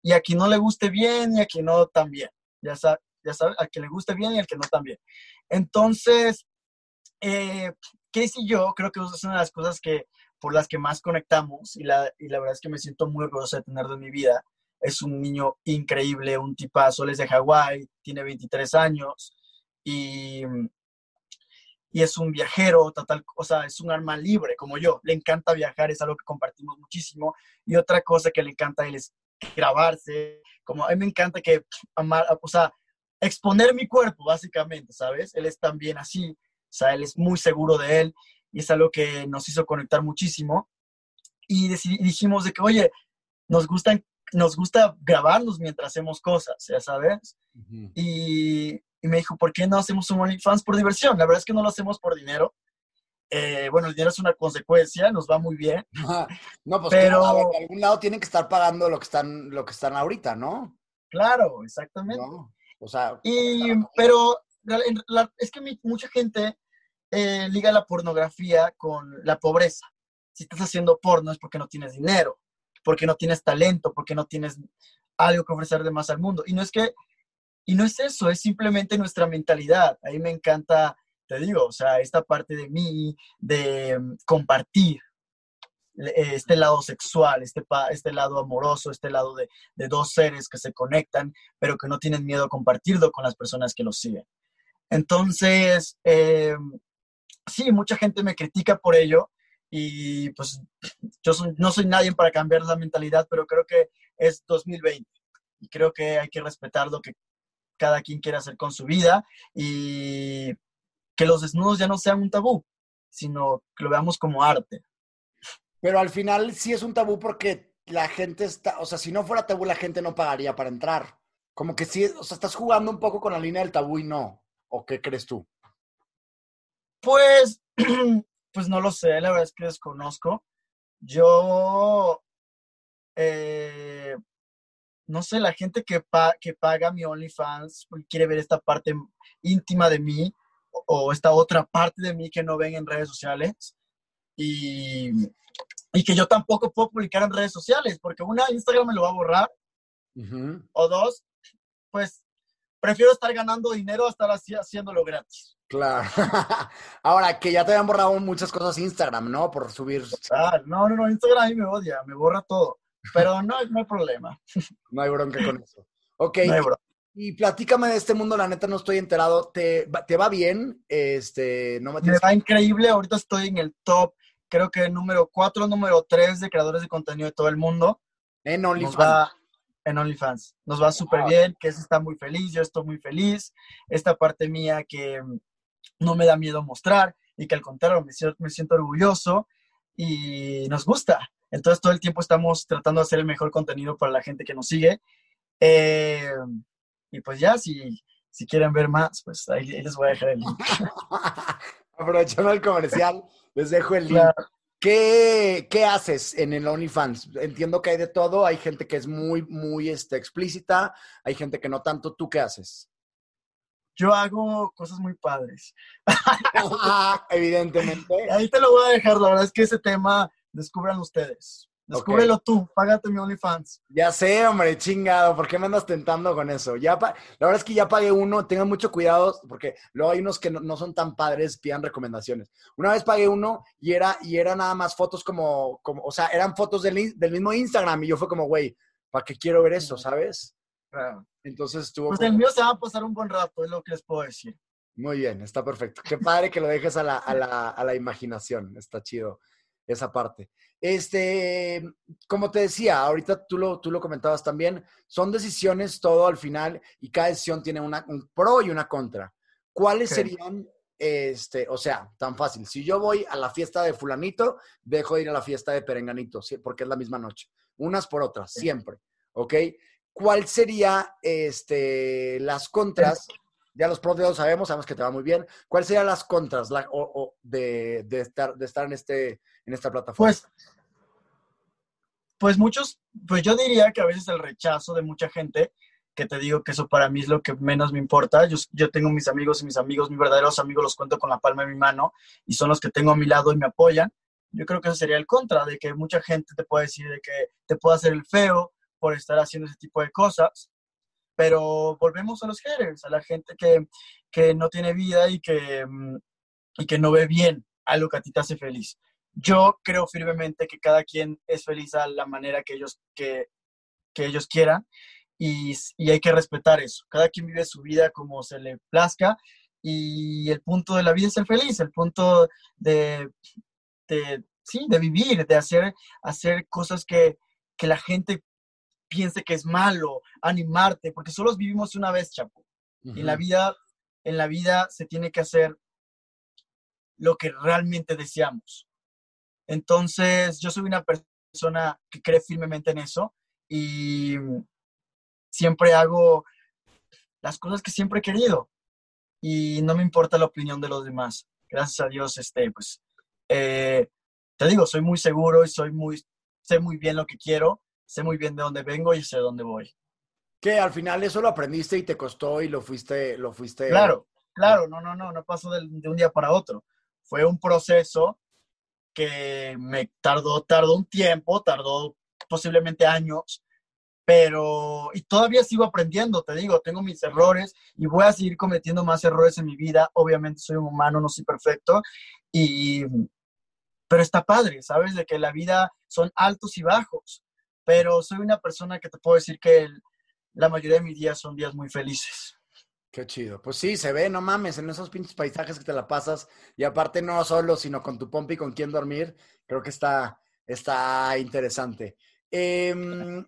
y a quien no le guste bien y a quien no también. Ya sabes, ya sabe, a quien le guste bien y al que no también. Entonces, eh, y yo creo que es una de las cosas que, por las que más conectamos y la, y la verdad es que me siento muy orgulloso de tener de mi vida. Es un niño increíble, un tipazo, él es de Hawái, tiene 23 años y y es un viajero, total, o sea, es un alma libre como yo. Le encanta viajar, es algo que compartimos muchísimo. Y otra cosa que le encanta a él es grabarse, como a mí me encanta que amar, o sea, exponer mi cuerpo, básicamente, ¿sabes? Él es también así, o sea, él es muy seguro de él y es algo que nos hizo conectar muchísimo. Y dijimos de que, oye, nos gusta, nos gusta grabarnos mientras hacemos cosas, ya sabes. y, y me dijo, ¿por qué no hacemos un OnlyFans por diversión? La verdad es que no lo hacemos por dinero. Eh, bueno, el dinero es una consecuencia, nos va muy bien. no, pues pero de algún lado tienen que estar pagando lo que están, lo que están ahorita, ¿no? Claro, exactamente. o sea, y, pero es que mucha gente eh, liga la pornografía con la pobreza. Si estás haciendo porno es porque no tienes dinero, porque no tienes talento, porque no tienes algo que ofrecer de más al mundo. Y no es que y no es eso, es simplemente nuestra mentalidad. Ahí me encanta, te digo, o sea, esta parte de mí, de mm, compartir. este lado sexual, este, este lado amoroso, este lado de, dos seres que se conectan, pero que no tienen miedo a compartirlo con las personas que los siguen. Entonces, eh, sí, mucha gente me critica por ello y pues yo no soy nadie para cambiar la mentalidad, pero creo que es 2020 y creo que hay que respetar lo que cada quien quiere hacer con su vida y que los desnudos ya no sean un tabú, sino que lo veamos como arte. Pero al final sí es un tabú porque la gente está, o sea, si no fuera tabú la gente no pagaría para entrar. Como que sí, o sea, estás jugando un poco con la línea del tabú y no. ¿O qué crees tú? Pues, <clears throat> pues no lo sé, la verdad es que desconozco. Yo, eh, no sé, la gente que, que paga mi OnlyFans quiere ver esta parte íntima de mí, o esta otra parte de mí que no ven en redes sociales y, y que yo tampoco puedo publicar en redes sociales porque una, Instagram me lo va a borrar o dos, pues prefiero estar ganando dinero a estar así, haciéndolo gratis. Claro. <laughs> Ahora, que ya te habían borrado muchas cosas Instagram, ¿no? Por subir. no, no, no, Instagram a mí me odia, me borra todo. Pero no, no hay problema. No hay bronca con eso. Ok. No hay bronca. Y platícame de este mundo, la neta no estoy enterado. ¿Te, te va bien? Este, no me, me va increíble, ahorita estoy en el top, creo que número 4, número 3 de creadores de contenido de todo el mundo. En OnlyFans. En OnlyFans. Nos va súper bien, que está muy feliz, yo estoy muy feliz. Esta parte mía que no me da miedo mostrar y que al contrario me siento, me siento orgulloso y nos gusta. Entonces todo el tiempo estamos tratando de hacer el mejor contenido para la gente que nos sigue. Eh, y pues ya, si, si quieren ver más, pues ahí, les voy a dejar el link. <laughs> Aprovechando el comercial, les dejo el link. ¿Qué, ¿Qué, haces en el OnlyFans? Entiendo que hay de todo, hay gente que es muy, muy este, explícita, hay gente que no tanto. ¿Tú qué haces? Yo hago cosas muy padres. <laughs> Evidentemente. Ahí te lo voy a dejar, la verdad es que ese tema descubran ustedes. Descúbrelo tú, págate mi OnlyFans. Ya sé, hombre, chingado, ¿por qué me andas tentando con eso? Ya La verdad es que ya pagué uno, tengan mucho cuidado, porque luego hay unos que no, son tan padres, pidan recomendaciones. Una vez pagué uno y era, y era nada más fotos como, como o sea, eran fotos del, del mismo Instagram y yo fue como, güey, ¿para qué quiero ver eso, sabes? Entonces estuvo... Pues el mío se va a pasar un buen rato, es lo que les puedo decir. Muy bien, está perfecto. Qué padre que lo dejes a la, a la, a la imaginación, está chido esa parte. Este, como te decía, ahorita tú lo, tú lo comentabas también, son decisiones todo al final y cada decisión tiene una, un pro y una contra. ¿Cuáles serían, este, o sea, tan fácil? Si yo voy a la fiesta de fulanito, dejo de ir a la fiesta de perenganito, porque es la misma noche. Unas por otras, siempre, ¿ok? ¿Cuál sería, este, las contras? Ya los pros de los sabemos, sabemos que te va muy bien. ¿Cuáles serían las contras de, estar, de estar en, este, en esta plataforma? Pues pues muchos, pues yo diría que a veces el rechazo de mucha gente, que te digo que eso para mí es lo que menos me importa. Yo, yo tengo mis amigos y mis amigos, mis verdaderos amigos los cuento con la palma de mi mano y son los que tengo a mi lado y me apoyan. Yo creo que eso sería el contra, de que mucha gente te puede decir de que te puede hacer el feo por estar haciendo ese tipo de cosas. Pero volvemos a los haters, a la gente que, que no tiene vida y que, mm, y que no ve bien algo que a ti te hace feliz yo creo firmemente que cada quien es feliz a la manera que ellos, que, ellos quieran y, hay que respetar eso. Cada quien vive su vida como se le plazca y el punto de la vida es ser feliz, el punto de, sí, de vivir, de hacer, hacer cosas que, la gente piense que es malo, animarte, porque solo vivimos una vez, Chapo. Y en la vida, en la vida se tiene que hacer lo que realmente deseamos. Entonces, yo soy una persona que cree firmemente en eso y siempre hago las cosas que siempre he querido y no me importa la opinión de los demás. Gracias a Dios, este, pues, eh, te digo, soy muy seguro y soy muy, sé muy bien lo que quiero, sé muy bien de dónde vengo y sé dónde voy. Que al final eso lo aprendiste y te costó y lo fuiste, lo fuiste. Claro, claro, no, no, no, no pasó de un día para otro. Fue un proceso que me tardó, tardó un tiempo, tardó posiblemente años, pero y todavía sigo aprendiendo, te digo, tengo mis errores y voy a seguir cometiendo más errores en mi vida. Obviamente soy un humano, no soy perfecto, y pero está padre, ¿sabes? De que la vida son altos y bajos, pero soy una persona que te puedo decir que la mayoría de mis días son días muy felices. Qué chido. Pues sí, se ve, no mames, en esos pinches paisajes que te la pasas y aparte no solo, sino con tu pompi y con quien dormir, creo que está, está interesante. Em,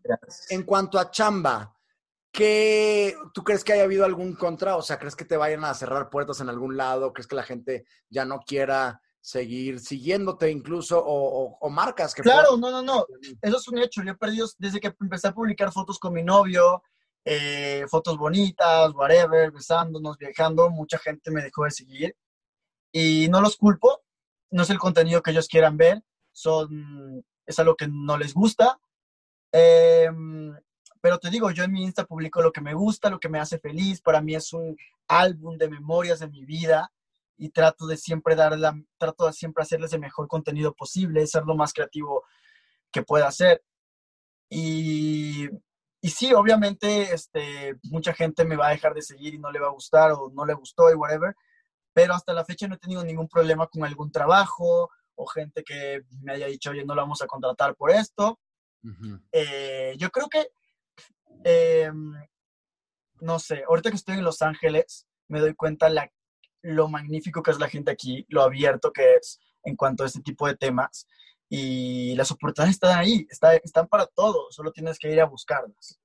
en cuanto a chamba, ¿qué, ¿tú crees que haya habido algún contra? O sea, ¿crees que te vayan a cerrar puertas en algún lado? ¿Crees que la gente ya no quiera seguir siguiéndote incluso o, marcas que... Claro, no, no, no. Eso es un hecho. Yo he perdido desde que empecé a publicar fotos con mi novio, eh, fotos bonitas, whatever, besándonos, viajando, mucha gente me dejó de seguir. Y no los culpo, no es el contenido que ellos quieran ver, son, es algo que no les gusta. Em, pero te digo, yo en mi Insta publico lo que me gusta, lo que me hace feliz. Para mí es un álbum de memorias de mi vida y trato de siempre dar la, trato de siempre hacerles el mejor contenido posible, ser lo más creativo que pueda hacer. Y y sí, obviamente, este, mucha gente me va a dejar de seguir y no le va a gustar o no le gustó y whatever, pero hasta la fecha no he tenido ningún problema con algún trabajo o gente que me haya dicho, oye, no lo vamos a contratar por esto. Eh, yo creo que, em, no sé, ahorita que estoy en Los Ángeles, me doy cuenta la, lo magnífico que es la gente aquí, lo abierto que es en cuanto a este tipo de temas y las oportunidades están ahí, están para todo, solo tienes que ir a buscarlas.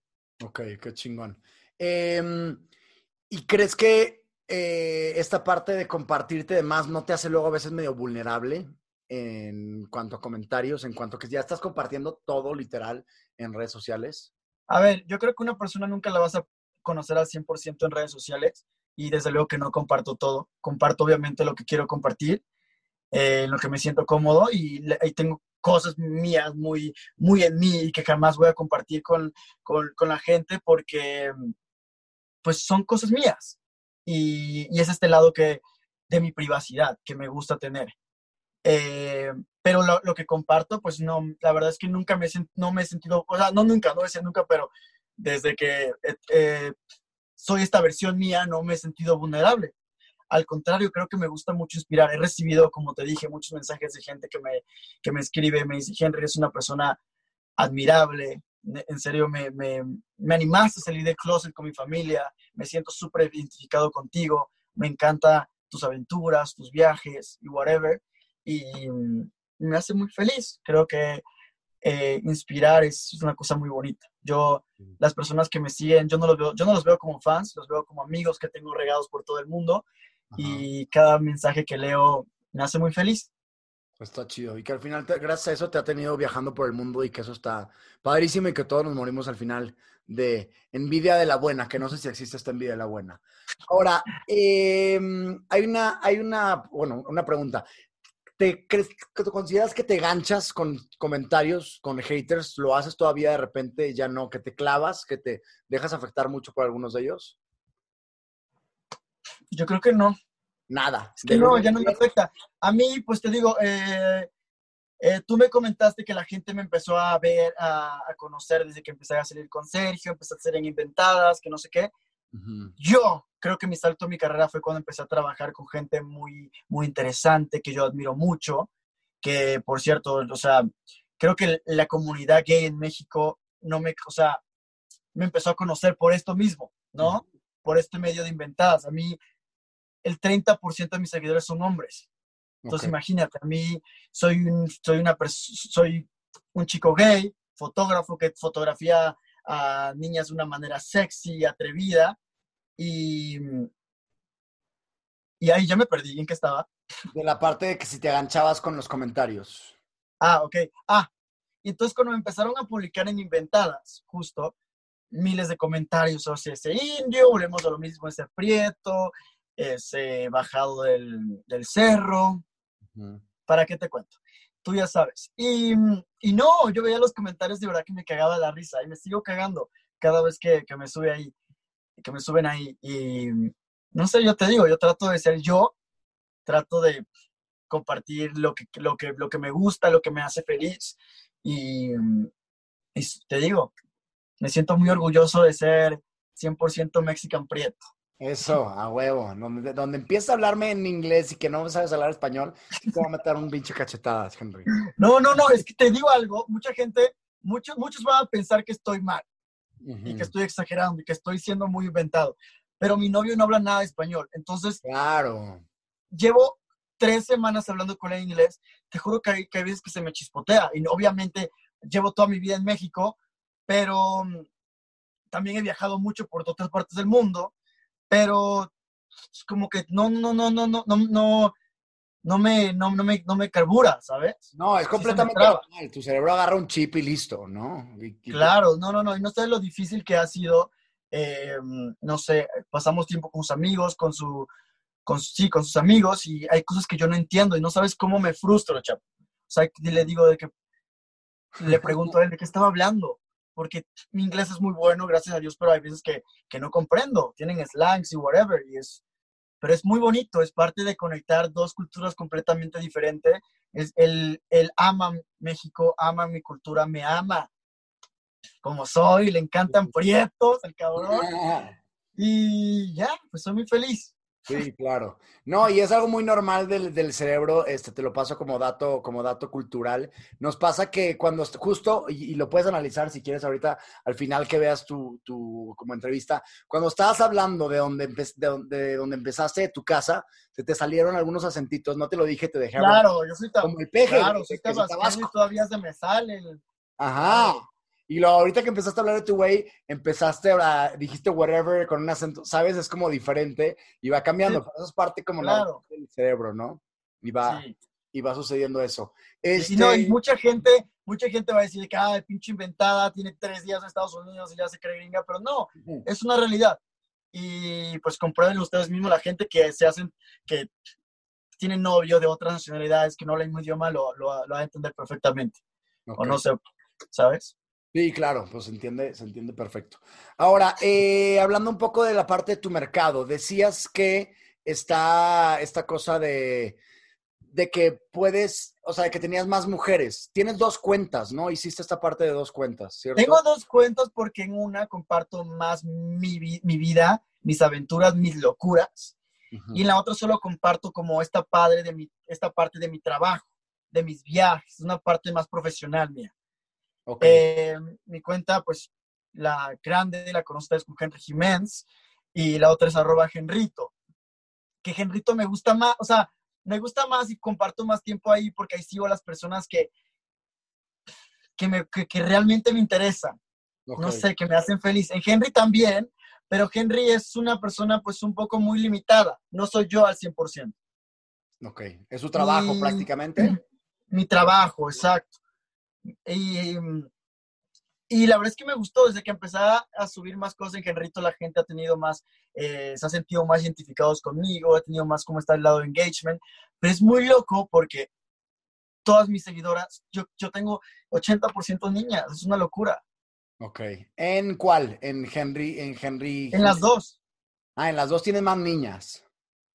Ok, qué chingón. Em, ¿Y crees que eh, esta parte de compartirte de más no te hace luego a veces medio vulnerable en cuanto a comentarios, en cuanto a que ya estás compartiendo todo literal en redes sociales? A ver, yo creo que una persona nunca la vas a conocer al 100% en redes sociales y desde luego que no comparto todo. Comparto obviamente lo que quiero compartir eh, en lo que me siento cómodo y, ahí tengo cosas mías muy, muy en mí que jamás voy a compartir con, con, con la gente porque pues son cosas mías y, y, es este lado que de mi privacidad que me gusta tener. Eh, pero lo, lo, que comparto, pues no, la verdad es que nunca me, no me he sentido, o sea, no nunca, no decir nunca, pero desde que eh, soy esta versión mía no me he sentido vulnerable. Al contrario, creo que me gusta mucho inspirar. He recibido, como te dije, muchos mensajes de gente que me, que me escribe, me dice, Henry, es una persona admirable, en serio, me, me, me animaste a salir del closet con mi familia, me siento súper identificado contigo, me encanta tus aventuras, tus viajes y whatever, y me hace muy feliz. Creo que eh, inspirar es una cosa muy bonita. Yo, las personas que me siguen, yo no, los veo, yo no los veo como fans, los veo como amigos que tengo regados por todo el mundo y cada mensaje que leo me hace muy feliz. Está chido. Y que al final, gracias a eso, te ha tenido viajando por el mundo y que eso está padrísimo y que todos nos morimos al final de envidia de la buena, que no sé si existe esta envidia de la buena. Ahora, em, hay una, hay una, bueno, una pregunta. ¿Te crees, que consideras que te ganchas con comentarios, con haters? ¿Lo haces todavía de repente ya no? ¿Que te clavas? ¿Que te dejas afectar mucho por algunos de ellos? Yo creo que no. Nada. no, ya no me afecta. A mí, pues te digo, eh, eh, tú me comentaste que la gente me empezó a ver, a, conocer desde que empecé a salir con Sergio, empecé a hacer en Inventadas, que no sé qué. Yo creo que mi salto en mi carrera fue cuando empecé a trabajar con gente muy, muy interesante, que yo admiro mucho, que por cierto, o sea, creo que la comunidad gay en México no me, o sea, me empezó a conocer por esto mismo, ¿no? Por este medio de inventadas. A mí el 30% de mis seguidores son hombres. Entonces imagínate, a mí soy un, soy, una soy un chico gay, fotógrafo que fotografía a niñas de una manera sexy, atrevida, y, y ahí ya me perdí. ¿En qué estaba? De la parte de que si te aganchabas con los comentarios. Ah, ok. Ah, y entonces cuando me empezaron a publicar en Inventadas, justo, miles de comentarios, sea, ese indio, volvemos a lo mismo, ese prieto, ese bajado del, del cerro. ¿Para qué te cuento? Tú ya sabes. Y, y, no, yo veía los comentarios de verdad que me cagaba la risa y me sigo cagando cada vez que, que me sube ahí, que me suben ahí. Y no sé, yo te digo, yo trato de ser yo, trato de compartir lo que, lo que, lo que me gusta, lo que me hace feliz. Y, y te digo, me siento muy orgulloso de ser 100% Mexican Prieto. Eso, a huevo. Donde, donde empieza a hablarme en inglés y que no sabes hablar español, te voy a meter un pinche cachetadas, Henry. No, no, no, es que te digo algo, mucha gente, muchos, muchos van a pensar que estoy mal y que estoy exagerando y que estoy siendo muy inventado, pero mi novio no habla nada de español, entonces... Claro. Llevo tres semanas hablando con él en inglés, te juro que hay, que hay veces que se me chispotea y obviamente llevo toda mi vida en México, pero mm, también he viajado mucho por otras partes del mundo, pero es como que no, no, no, no, no, no, no, no me, no, no me, no me carbura, ¿sabes? No, es completamente normal. Tu cerebro agarra un chip y listo, ¿no? claro, no, no, no. Y no sabes lo difícil que ha sido, eh, no sé, pasamos tiempo con sus amigos, con su, con, sí, con sus amigos y hay cosas que yo no entiendo y no sabes cómo me frustro, chap. O sea, le digo de que, le pregunto a él de qué estaba hablando, porque mi inglés es muy bueno, gracias a Dios, pero hay veces que, que no comprendo, tienen slangs y whatever, y es, pero es muy bonito, es parte de conectar dos culturas completamente diferentes. Es el, el ama México, ama mi cultura, me ama como soy, le encantan prietos, el cabrón. <laughs> Y ya, pues soy muy feliz. Sí, claro. No, y es algo muy normal del, del, cerebro, este, te lo paso como dato, como dato cultural. Nos pasa que cuando justo, y, lo puedes analizar si quieres ahorita, al final que veas tu, tu como entrevista, cuando estabas hablando de donde, de, donde, donde empezaste, tu casa, se te salieron algunos acentitos, no te lo dije, te dejé Claro, yo soy como el peje. Claro, soy tabasco, todavía se me sale. Ajá. Y luego, ahorita que empezaste a hablar de tu güey, empezaste a, dijiste whatever con un acento, ¿sabes? Es como diferente y va cambiando. Pero eso es parte como del cerebro, ¿no? Y va, y va sucediendo eso. Y no, y este mucha gente, mucha gente va a decir que, ah, pinche inventada, tiene tres días en Estados Unidos y ya se cree gringa, pero no, es una realidad. Y pues comprueben ustedes mismos la gente que se hacen, que tienen novio de otras nacionalidades que no hablan mismo idioma, lo, lo, va a entender perfectamente. O no sé, ¿sabes? Sí, claro, pues se entiende, se entiende perfecto. Ahora, eh, hablando un poco de la parte de tu mercado, decías que está esta cosa de, de que puedes, o sea, de que tenías más mujeres. Tienes dos cuentas, ¿no? Hiciste esta parte de dos cuentas, ¿cierto? Tengo dos cuentas porque en una comparto más mi, vida, mis aventuras, mis locuras. Y en la otra solo comparto como esta, padre de mi, esta parte de mi trabajo, de mis viajes, una parte más profesional mía. Eh, mi cuenta, pues, la grande, la conoces con Henry Jiménez y la otra es arroba Henrito. Que Henrito me gusta más, o sea, me gusta más y comparto más tiempo ahí porque ahí sigo a las personas que, que, me, que, realmente me interesan. No sé, que me hacen feliz. En Henry también, pero Henry es una persona pues un poco muy limitada. No soy yo al 100%. Ok, es su trabajo prácticamente. <clears throat> Mi trabajo, exacto. Y, y la verdad es que me gustó, desde que empecé a subir más cosas en Genrito, la gente ha tenido más, eh, se ha sentido más identificados conmigo, ha tenido más como está el lado de engagement, pero es muy loco porque todas mis seguidoras, yo, yo tengo 80% niñas, es una locura. Ok. ¿En cuál? ¿En Henry? En Henry. En las dos. Ah, en las dos tienen más niñas.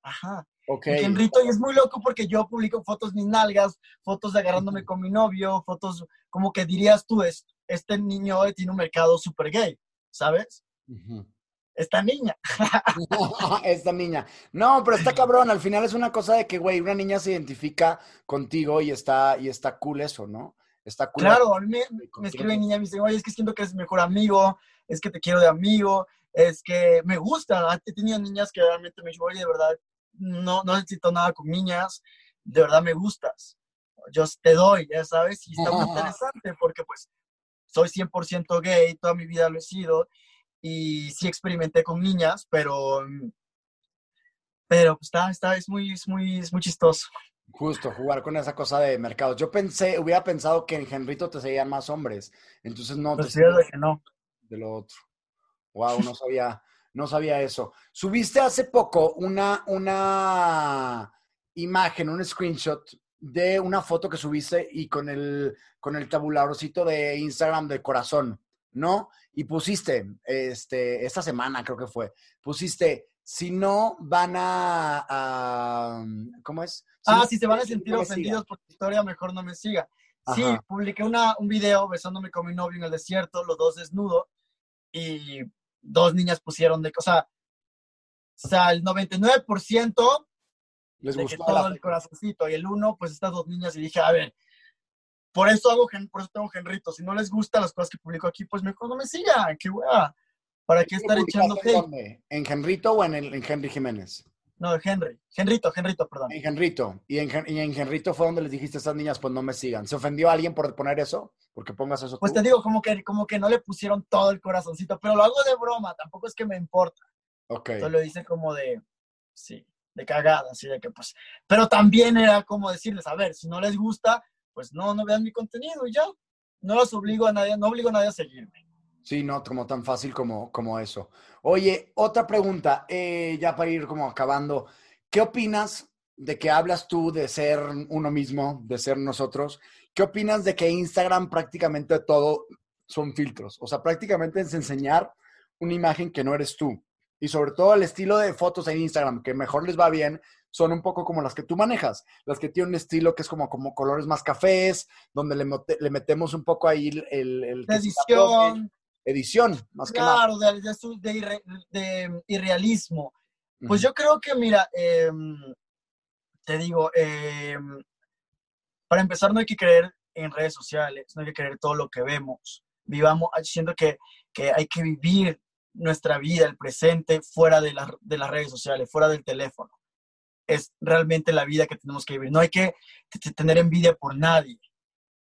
Ajá. Okay. Henrito, y es muy loco porque yo publico fotos mis nalgas, fotos de agarrándome con mi novio, fotos como que dirías tú, es, este niño tiene un mercado súper gay, ¿sabes? Esta niña. <laughs> Esta niña. No, pero está cabrón. Al final es una cosa de que, güey, una niña se identifica contigo y está, y está cool eso, ¿no? Está cool. Claro, a mí me, me escribe niña, me dice, oye, es que siento que eres mi mejor amigo, es que te quiero de amigo, es que me gusta. He tenido niñas que realmente me dicen, oye, de verdad, no, no necesito nada con niñas, de verdad me gustas, yo te doy, ya sabes, y está muy <laughs> interesante porque pues soy 100% gay, toda mi vida lo he sido, y sí experimenté con niñas, pero, pero pues, está, está, es muy, es muy, es muy chistoso. Justo, jugar con esa cosa de mercado. Yo pensé, hubiera pensado que en Henrito te seguían más hombres, entonces no. Pues te de que no. De lo otro. Wow, no sabía, no sabía eso. Subiste hace poco una, una imagen, un screenshot de una foto que subiste y con el, con el tabuladorcito de Instagram de corazón, ¿no? Y pusiste, este, esta semana creo que fue, pusiste, si no van a, ¿cómo es? ah, si se van a sentir ofendidos por tu historia, mejor no me siga. Sí, publiqué una, un video besándome con mi novio en el desierto, los dos desnudos, y dos niñas pusieron de, o sea, O sea, el 99% Les de que gustó todo la el corazoncito y el uno, pues estas dos niñas y dije, a ver, por eso hago, por eso tengo Genrito. Si no les gustan las cosas que publico aquí, pues mejor no me sigan, qué hueva. ¿Para qué estar echando ¿Publicaste en hate? ¿En Henrito o en, el- en Henry Jiménez? No, Henry. Henrito, Henrito, perdón. En Henrito. Y en, y en Henrito fue donde les dijiste a estas niñas, pues no me sigan. ¿Se ofendió alguien por poner eso? Porque pongas eso Pues tú? te digo, como que, como que no le pusieron todo el corazoncito, pero lo hago de broma, tampoco es que me importa. Ok. Solo lo hice como de, sí, de cagada, así de que pues, pero también era como decirles, a ver, si no les gusta, pues no, no vean mi contenido y ya. No los obligo a nadie, no obligo a nadie a seguirme. Sí, no, como tan fácil como, como eso. Oye, otra pregunta, eh, ya para ir como acabando. ¿Qué opinas de que hablas tú de ser uno mismo, de ser nosotros? ¿Qué opinas de que Instagram prácticamente todo son filtros? O sea, prácticamente es enseñar una imagen que no eres tú. Y sobre todo el estilo de fotos en Instagram, que mejor les va bien, son un poco como las que tú manejas. Las que tienen un estilo que es como, como colores más cafés, donde le, metemos un poco ahí el... el, el La que edición, edición, más que nada. claro, de, de, su- de irre- de irrealismo. Pues yo creo que, mira, em, te digo, em, para empezar no hay que creer en redes sociales, no hay que creer todo lo que vemos. Vivamos, siento que, que hay que vivir nuestra vida, el presente, fuera de, las de las redes sociales, fuera del teléfono. Es realmente la vida que tenemos que vivir. No hay que tener envidia por nadie,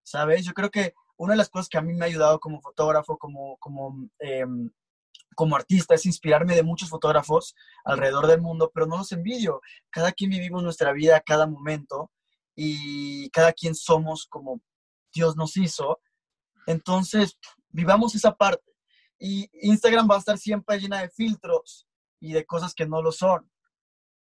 ¿sabes? Yo creo que una de las cosas que a mí me ha ayudado como fotógrafo, como, como, em, como artista, es inspirarme de muchos fotógrafos alrededor del mundo, pero no los envidio. Cada quien vivimos nuestra vida cada momento y cada quien somos como Dios nos hizo. Entonces, vivamos esa parte. Y Instagram va a estar siempre llena de filtros y de cosas que no lo son.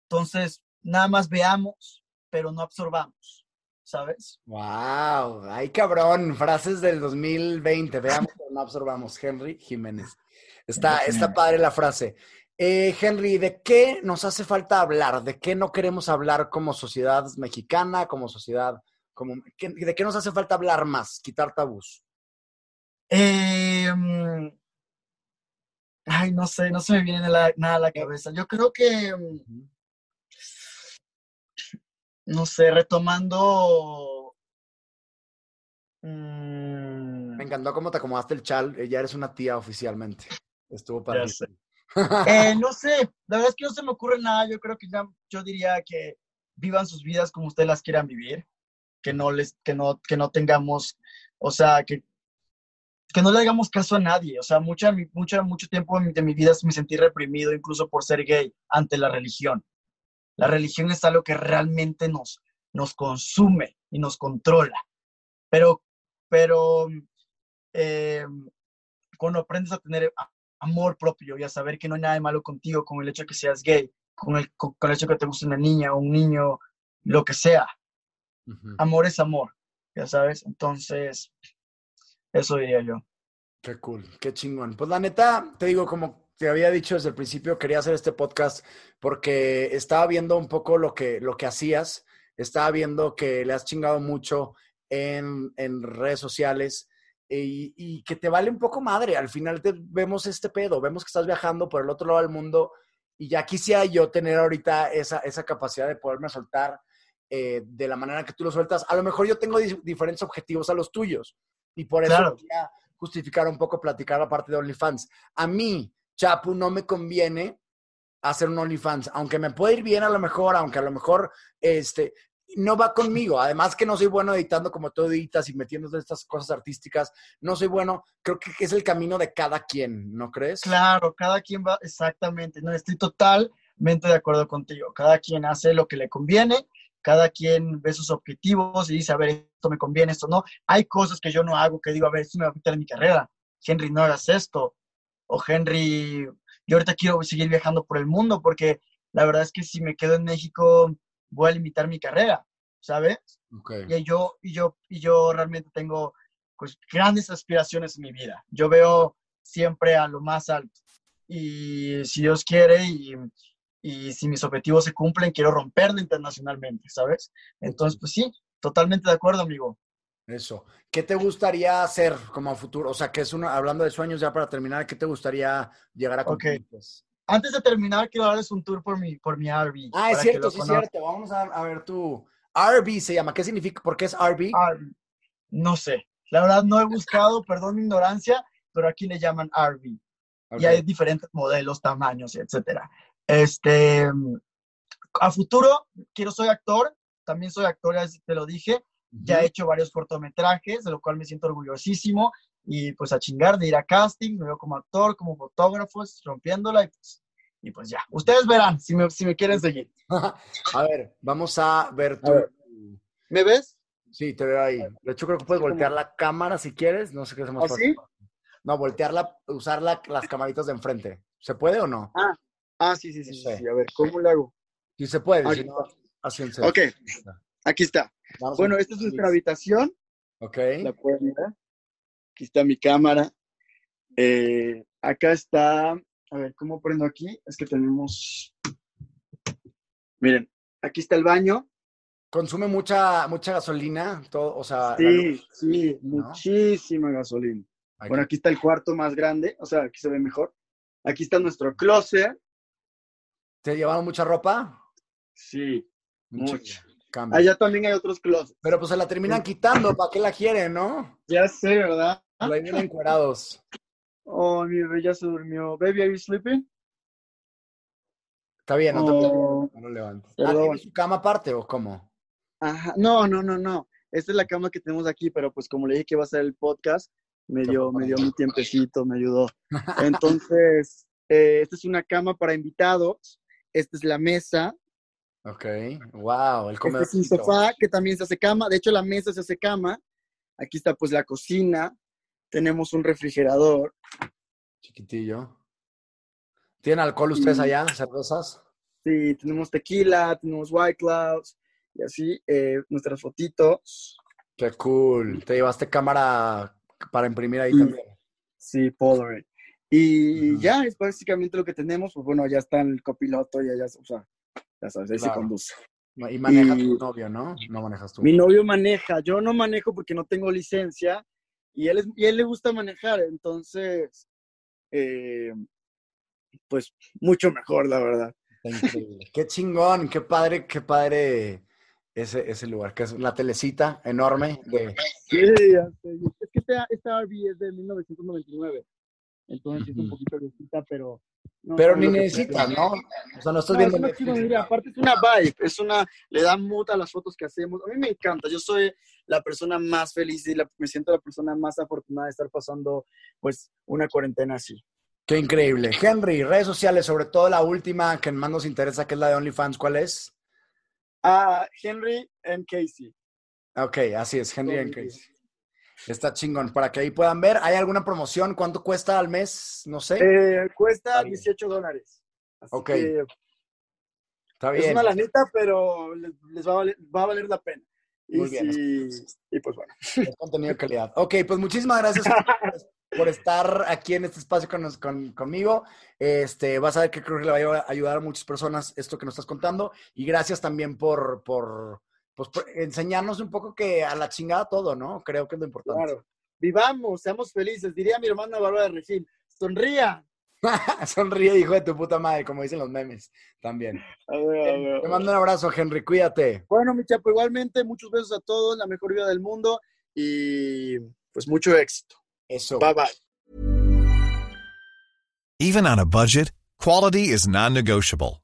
Entonces, nada más veamos, pero no absorbamos, ¿sabes? Wow, ay cabrón, frases del 2020, veamos pero no absorbamos. Henry Jiménez. Está, está padre la frase. Eh, Henry, ¿de qué nos hace falta hablar? ¿De qué no queremos hablar como sociedad mexicana, como sociedad, como, ¿qué- ¿de qué nos hace falta hablar más? Quitar tabús. Eh, mm, ay, no sé, no se me viene la- nada a la cabeza. Yo creo que, no sé, retomando... mm, Me encantó cómo te acomodaste el chal, eh, ya eres una tía oficialmente. Estuvo sé. Eh, no sé, la verdad es que no se me ocurre nada. Yo creo que ya, yo diría que vivan sus vidas como ustedes las quieran vivir, que no les, que no, que no tengamos, o sea, que, que no le hagamos caso a nadie. O sea, mucha, mucha, mucho tiempo de mi, vida me sentí reprimido, incluso por ser gay, ante la religión. La religión es algo que realmente nos, nos consume y nos controla. Pero, pero eh, cuando aprendes a tener amor propio y a saber que no hay nada de malo contigo con el hecho de que seas gay, con el, con, con el hecho de que te guste una niña o un niño, lo que sea. Amor es amor, ya sabes. Entonces, eso diría yo. Qué cool, qué chingón. Pues la neta, te digo, como te había dicho desde el principio, quería hacer este podcast porque estaba viendo un poco lo que, lo que hacías, estaba viendo que le has chingado mucho en, en redes sociales y, y que te vale un poco madre. Al final te, vemos este pedo, vemos que estás viajando por el otro lado del mundo y ya quisiera yo tener ahorita esa, esa capacidad de poderme soltar eh, de la manera que tú lo sueltas. A lo mejor yo tengo di- diferentes objetivos a los tuyos y por eso Claro. quería justificar un poco, platicar la parte de OnlyFans. A mí, Chapu, no me conviene hacer un OnlyFans, aunque me puede ir bien a lo mejor, aunque a lo mejor este, no va conmigo. Además que no soy bueno editando como tú editas y metiendo estas cosas artísticas, no soy bueno. Creo que es el camino de cada quien, ¿no crees? Claro, cada quien va exactamente. No estoy totalmente de acuerdo contigo. Cada quien hace lo que le conviene, cada quien ve sus objetivos y dice, a ver, esto me conviene, esto no. Hay cosas que yo no hago que digo, a ver, esto me va a quitar mi carrera. Henry, no hagas esto. O Henry, yo ahorita quiero seguir viajando por el mundo porque la verdad es que si me quedo en México voy a limitar mi carrera, ¿sabes? Ok. Y yo, y yo, y yo realmente tengo pues, grandes aspiraciones en mi vida. Yo veo siempre a lo más alto. Y si Dios quiere y, y si mis objetivos se cumplen, quiero romperlo internacionalmente, ¿sabes? Entonces, pues sí, totalmente de acuerdo, amigo. Eso. ¿Qué te gustaría hacer como futuro? O sea, que es una, hablando de sueños ya para terminar, ¿qué te gustaría llegar a cumplir? pues? Antes de terminar, quiero darles un tour por mi, por mi RV. Ah, es cierto, sí es cierto. Vamos a, a ver tu... RB se llama. ¿Qué significa? ¿Por qué es RB? RV. No sé. La verdad no he buscado, <laughs> perdón mi ignorancia, pero aquí le llaman RV. Ok. Y hay diferentes modelos, tamaños, etcétera. Este, a futuro, quiero, soy actor, también soy actor, ya te lo dije, ya he hecho varios cortometrajes, de lo cual me siento orgullosísimo, y pues a chingar de ir a casting, me veo como actor, como fotógrafo, rompiéndola, y pues, y pues ya. Ustedes verán si me, si me quieren seguir. <laughs> a ver, vamos a ver tu... A ver. ¿Me ves? Sí, te veo ahí. De hecho, creo que puedes voltear la cámara si quieres. No sé qué es más ¿Ah, fácil. sí? No, voltearla, usar la- las camaritas de enfrente. ¿Se puede o no? Ah, sí, sí, sí, sí, A ver, ¿cómo le hago? Sí se puede. Aquí si no, así en serio. Ok, aquí está. Vamos Bueno, esta es nuestra habitación. Ok. La pueden ver. Aquí está mi cámara. Eh, acá está. A ver, ¿cómo prendo aquí? Es que tenemos. Miren, aquí está el baño. Consume mucha, mucha gasolina, todo, o sea, Sí, luz. sí, ¿no? muchísima gasolina. Aquí. Bueno, aquí está el cuarto más grande. O sea, aquí se ve mejor. Aquí está nuestro closet. ¿Te llevaron mucha ropa? Sí, Mucha. mucha. Allá también hay otros closets. Pero pues se la terminan quitando, ¿para qué la quieren, no? Ya sé, ¿verdad? Por ahí vienen encuerados. Oh, mi bebé ya se durmió. Baby, are you sleeping? Está bien, no te Oh. no lo levantes. Ah, Perdón. ¿tienes su cama aparte o cómo? Ajá. No, no, no, no. Esta es la cama que tenemos aquí, pero pues como le dije que iba a ser el podcast, me dio, me dio mi tiempecito, me ayudó. <laughs> Entonces, eh, esta es una cama para invitados. Esta es la mesa. Ok. Wow, el Este comedor. es un sofá que también se hace cama. De hecho, la mesa se hace cama. Aquí está pues la cocina. Tenemos un refrigerador. Chiquitillo. ¿Tienen alcohol ustedes allá? ¿Cervezas? Sí, tenemos tequila, tenemos White Clouds y así eh, nuestras fotitos. Qué cool. ¿Te llevaste cámara para imprimir ahí también? Sí, Polaroid. Y ya es básicamente lo que tenemos. Pues bueno, ya está el copiloto y ya, o sea, ya sabes, ahí se conduce. Y maneja Y- tu novio, ¿no? No manejas tú. Mi novio maneja, yo no manejo porque no tengo licencia y él, es, y él le gusta manejar, entonces, eh, pues mucho mejor, la verdad. Increíble. Qué chingón, qué padre, qué padre ese, ese lugar, que es la telecita enorme de... Sí. Es que esta, esta RV es de 1999, entonces es un poquito viejita, pero... no, Pero ni necesitas. ¿no? O sea, no estás No, viendo es Netflix. mira, aparte es una vibe, es una, le da mood a las fotos que hacemos. A mí me encanta, yo soy la persona más feliz y la- me siento la persona más afortunada de estar pasando, pues, una cuarentena así. Qué increíble. Henry, redes sociales, sobre todo la última que más nos interesa, que es la de OnlyFans, ¿cuál es? Ah, Henry and Casey. Ok, así es, Henry and. Casey. Está chingón, para que ahí puedan ver. ¿Hay alguna promoción? ¿Cuánto cuesta al mes? No sé. Eh, cuesta Está bien. 18 dólares. Así Ok, que Está es bien. una lanita, pero les, va, a valer, va a valer la pena. Y, Muy bien. si- y pues bueno. Es contenido de calidad. Ok, pues muchísimas gracias <laughs> por estar aquí en este espacio con, con- conmigo. Este, vas a ver que creo que le va a ayudar a muchas personas esto que nos estás contando. Y gracias también por, por, pues, por enseñarnos un poco que a la chingada todo, ¿no? Creo que es lo importante. Claro. Vivamos, seamos felices. Diría mi hermana Bárbara de Regil, sonría. <laughs> Sonríe, hijo de tu puta madre, como dicen los memes también. A ver, a ver, a Te mando un abrazo, Henry. Cuídate. Bueno, mi chapo, igualmente, muchos besos a todos, la mejor vida del mundo y pues mucho éxito. Eso. Bye bye. Even on a budget, quality is non-negotiable.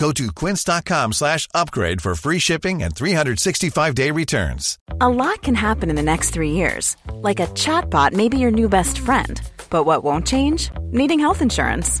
Go to quince.com slash upgrade for free shipping and 365-day returns. A lot can happen in the next three years. Like a chatbot may be your new best friend. But what won't change? Needing health insurance.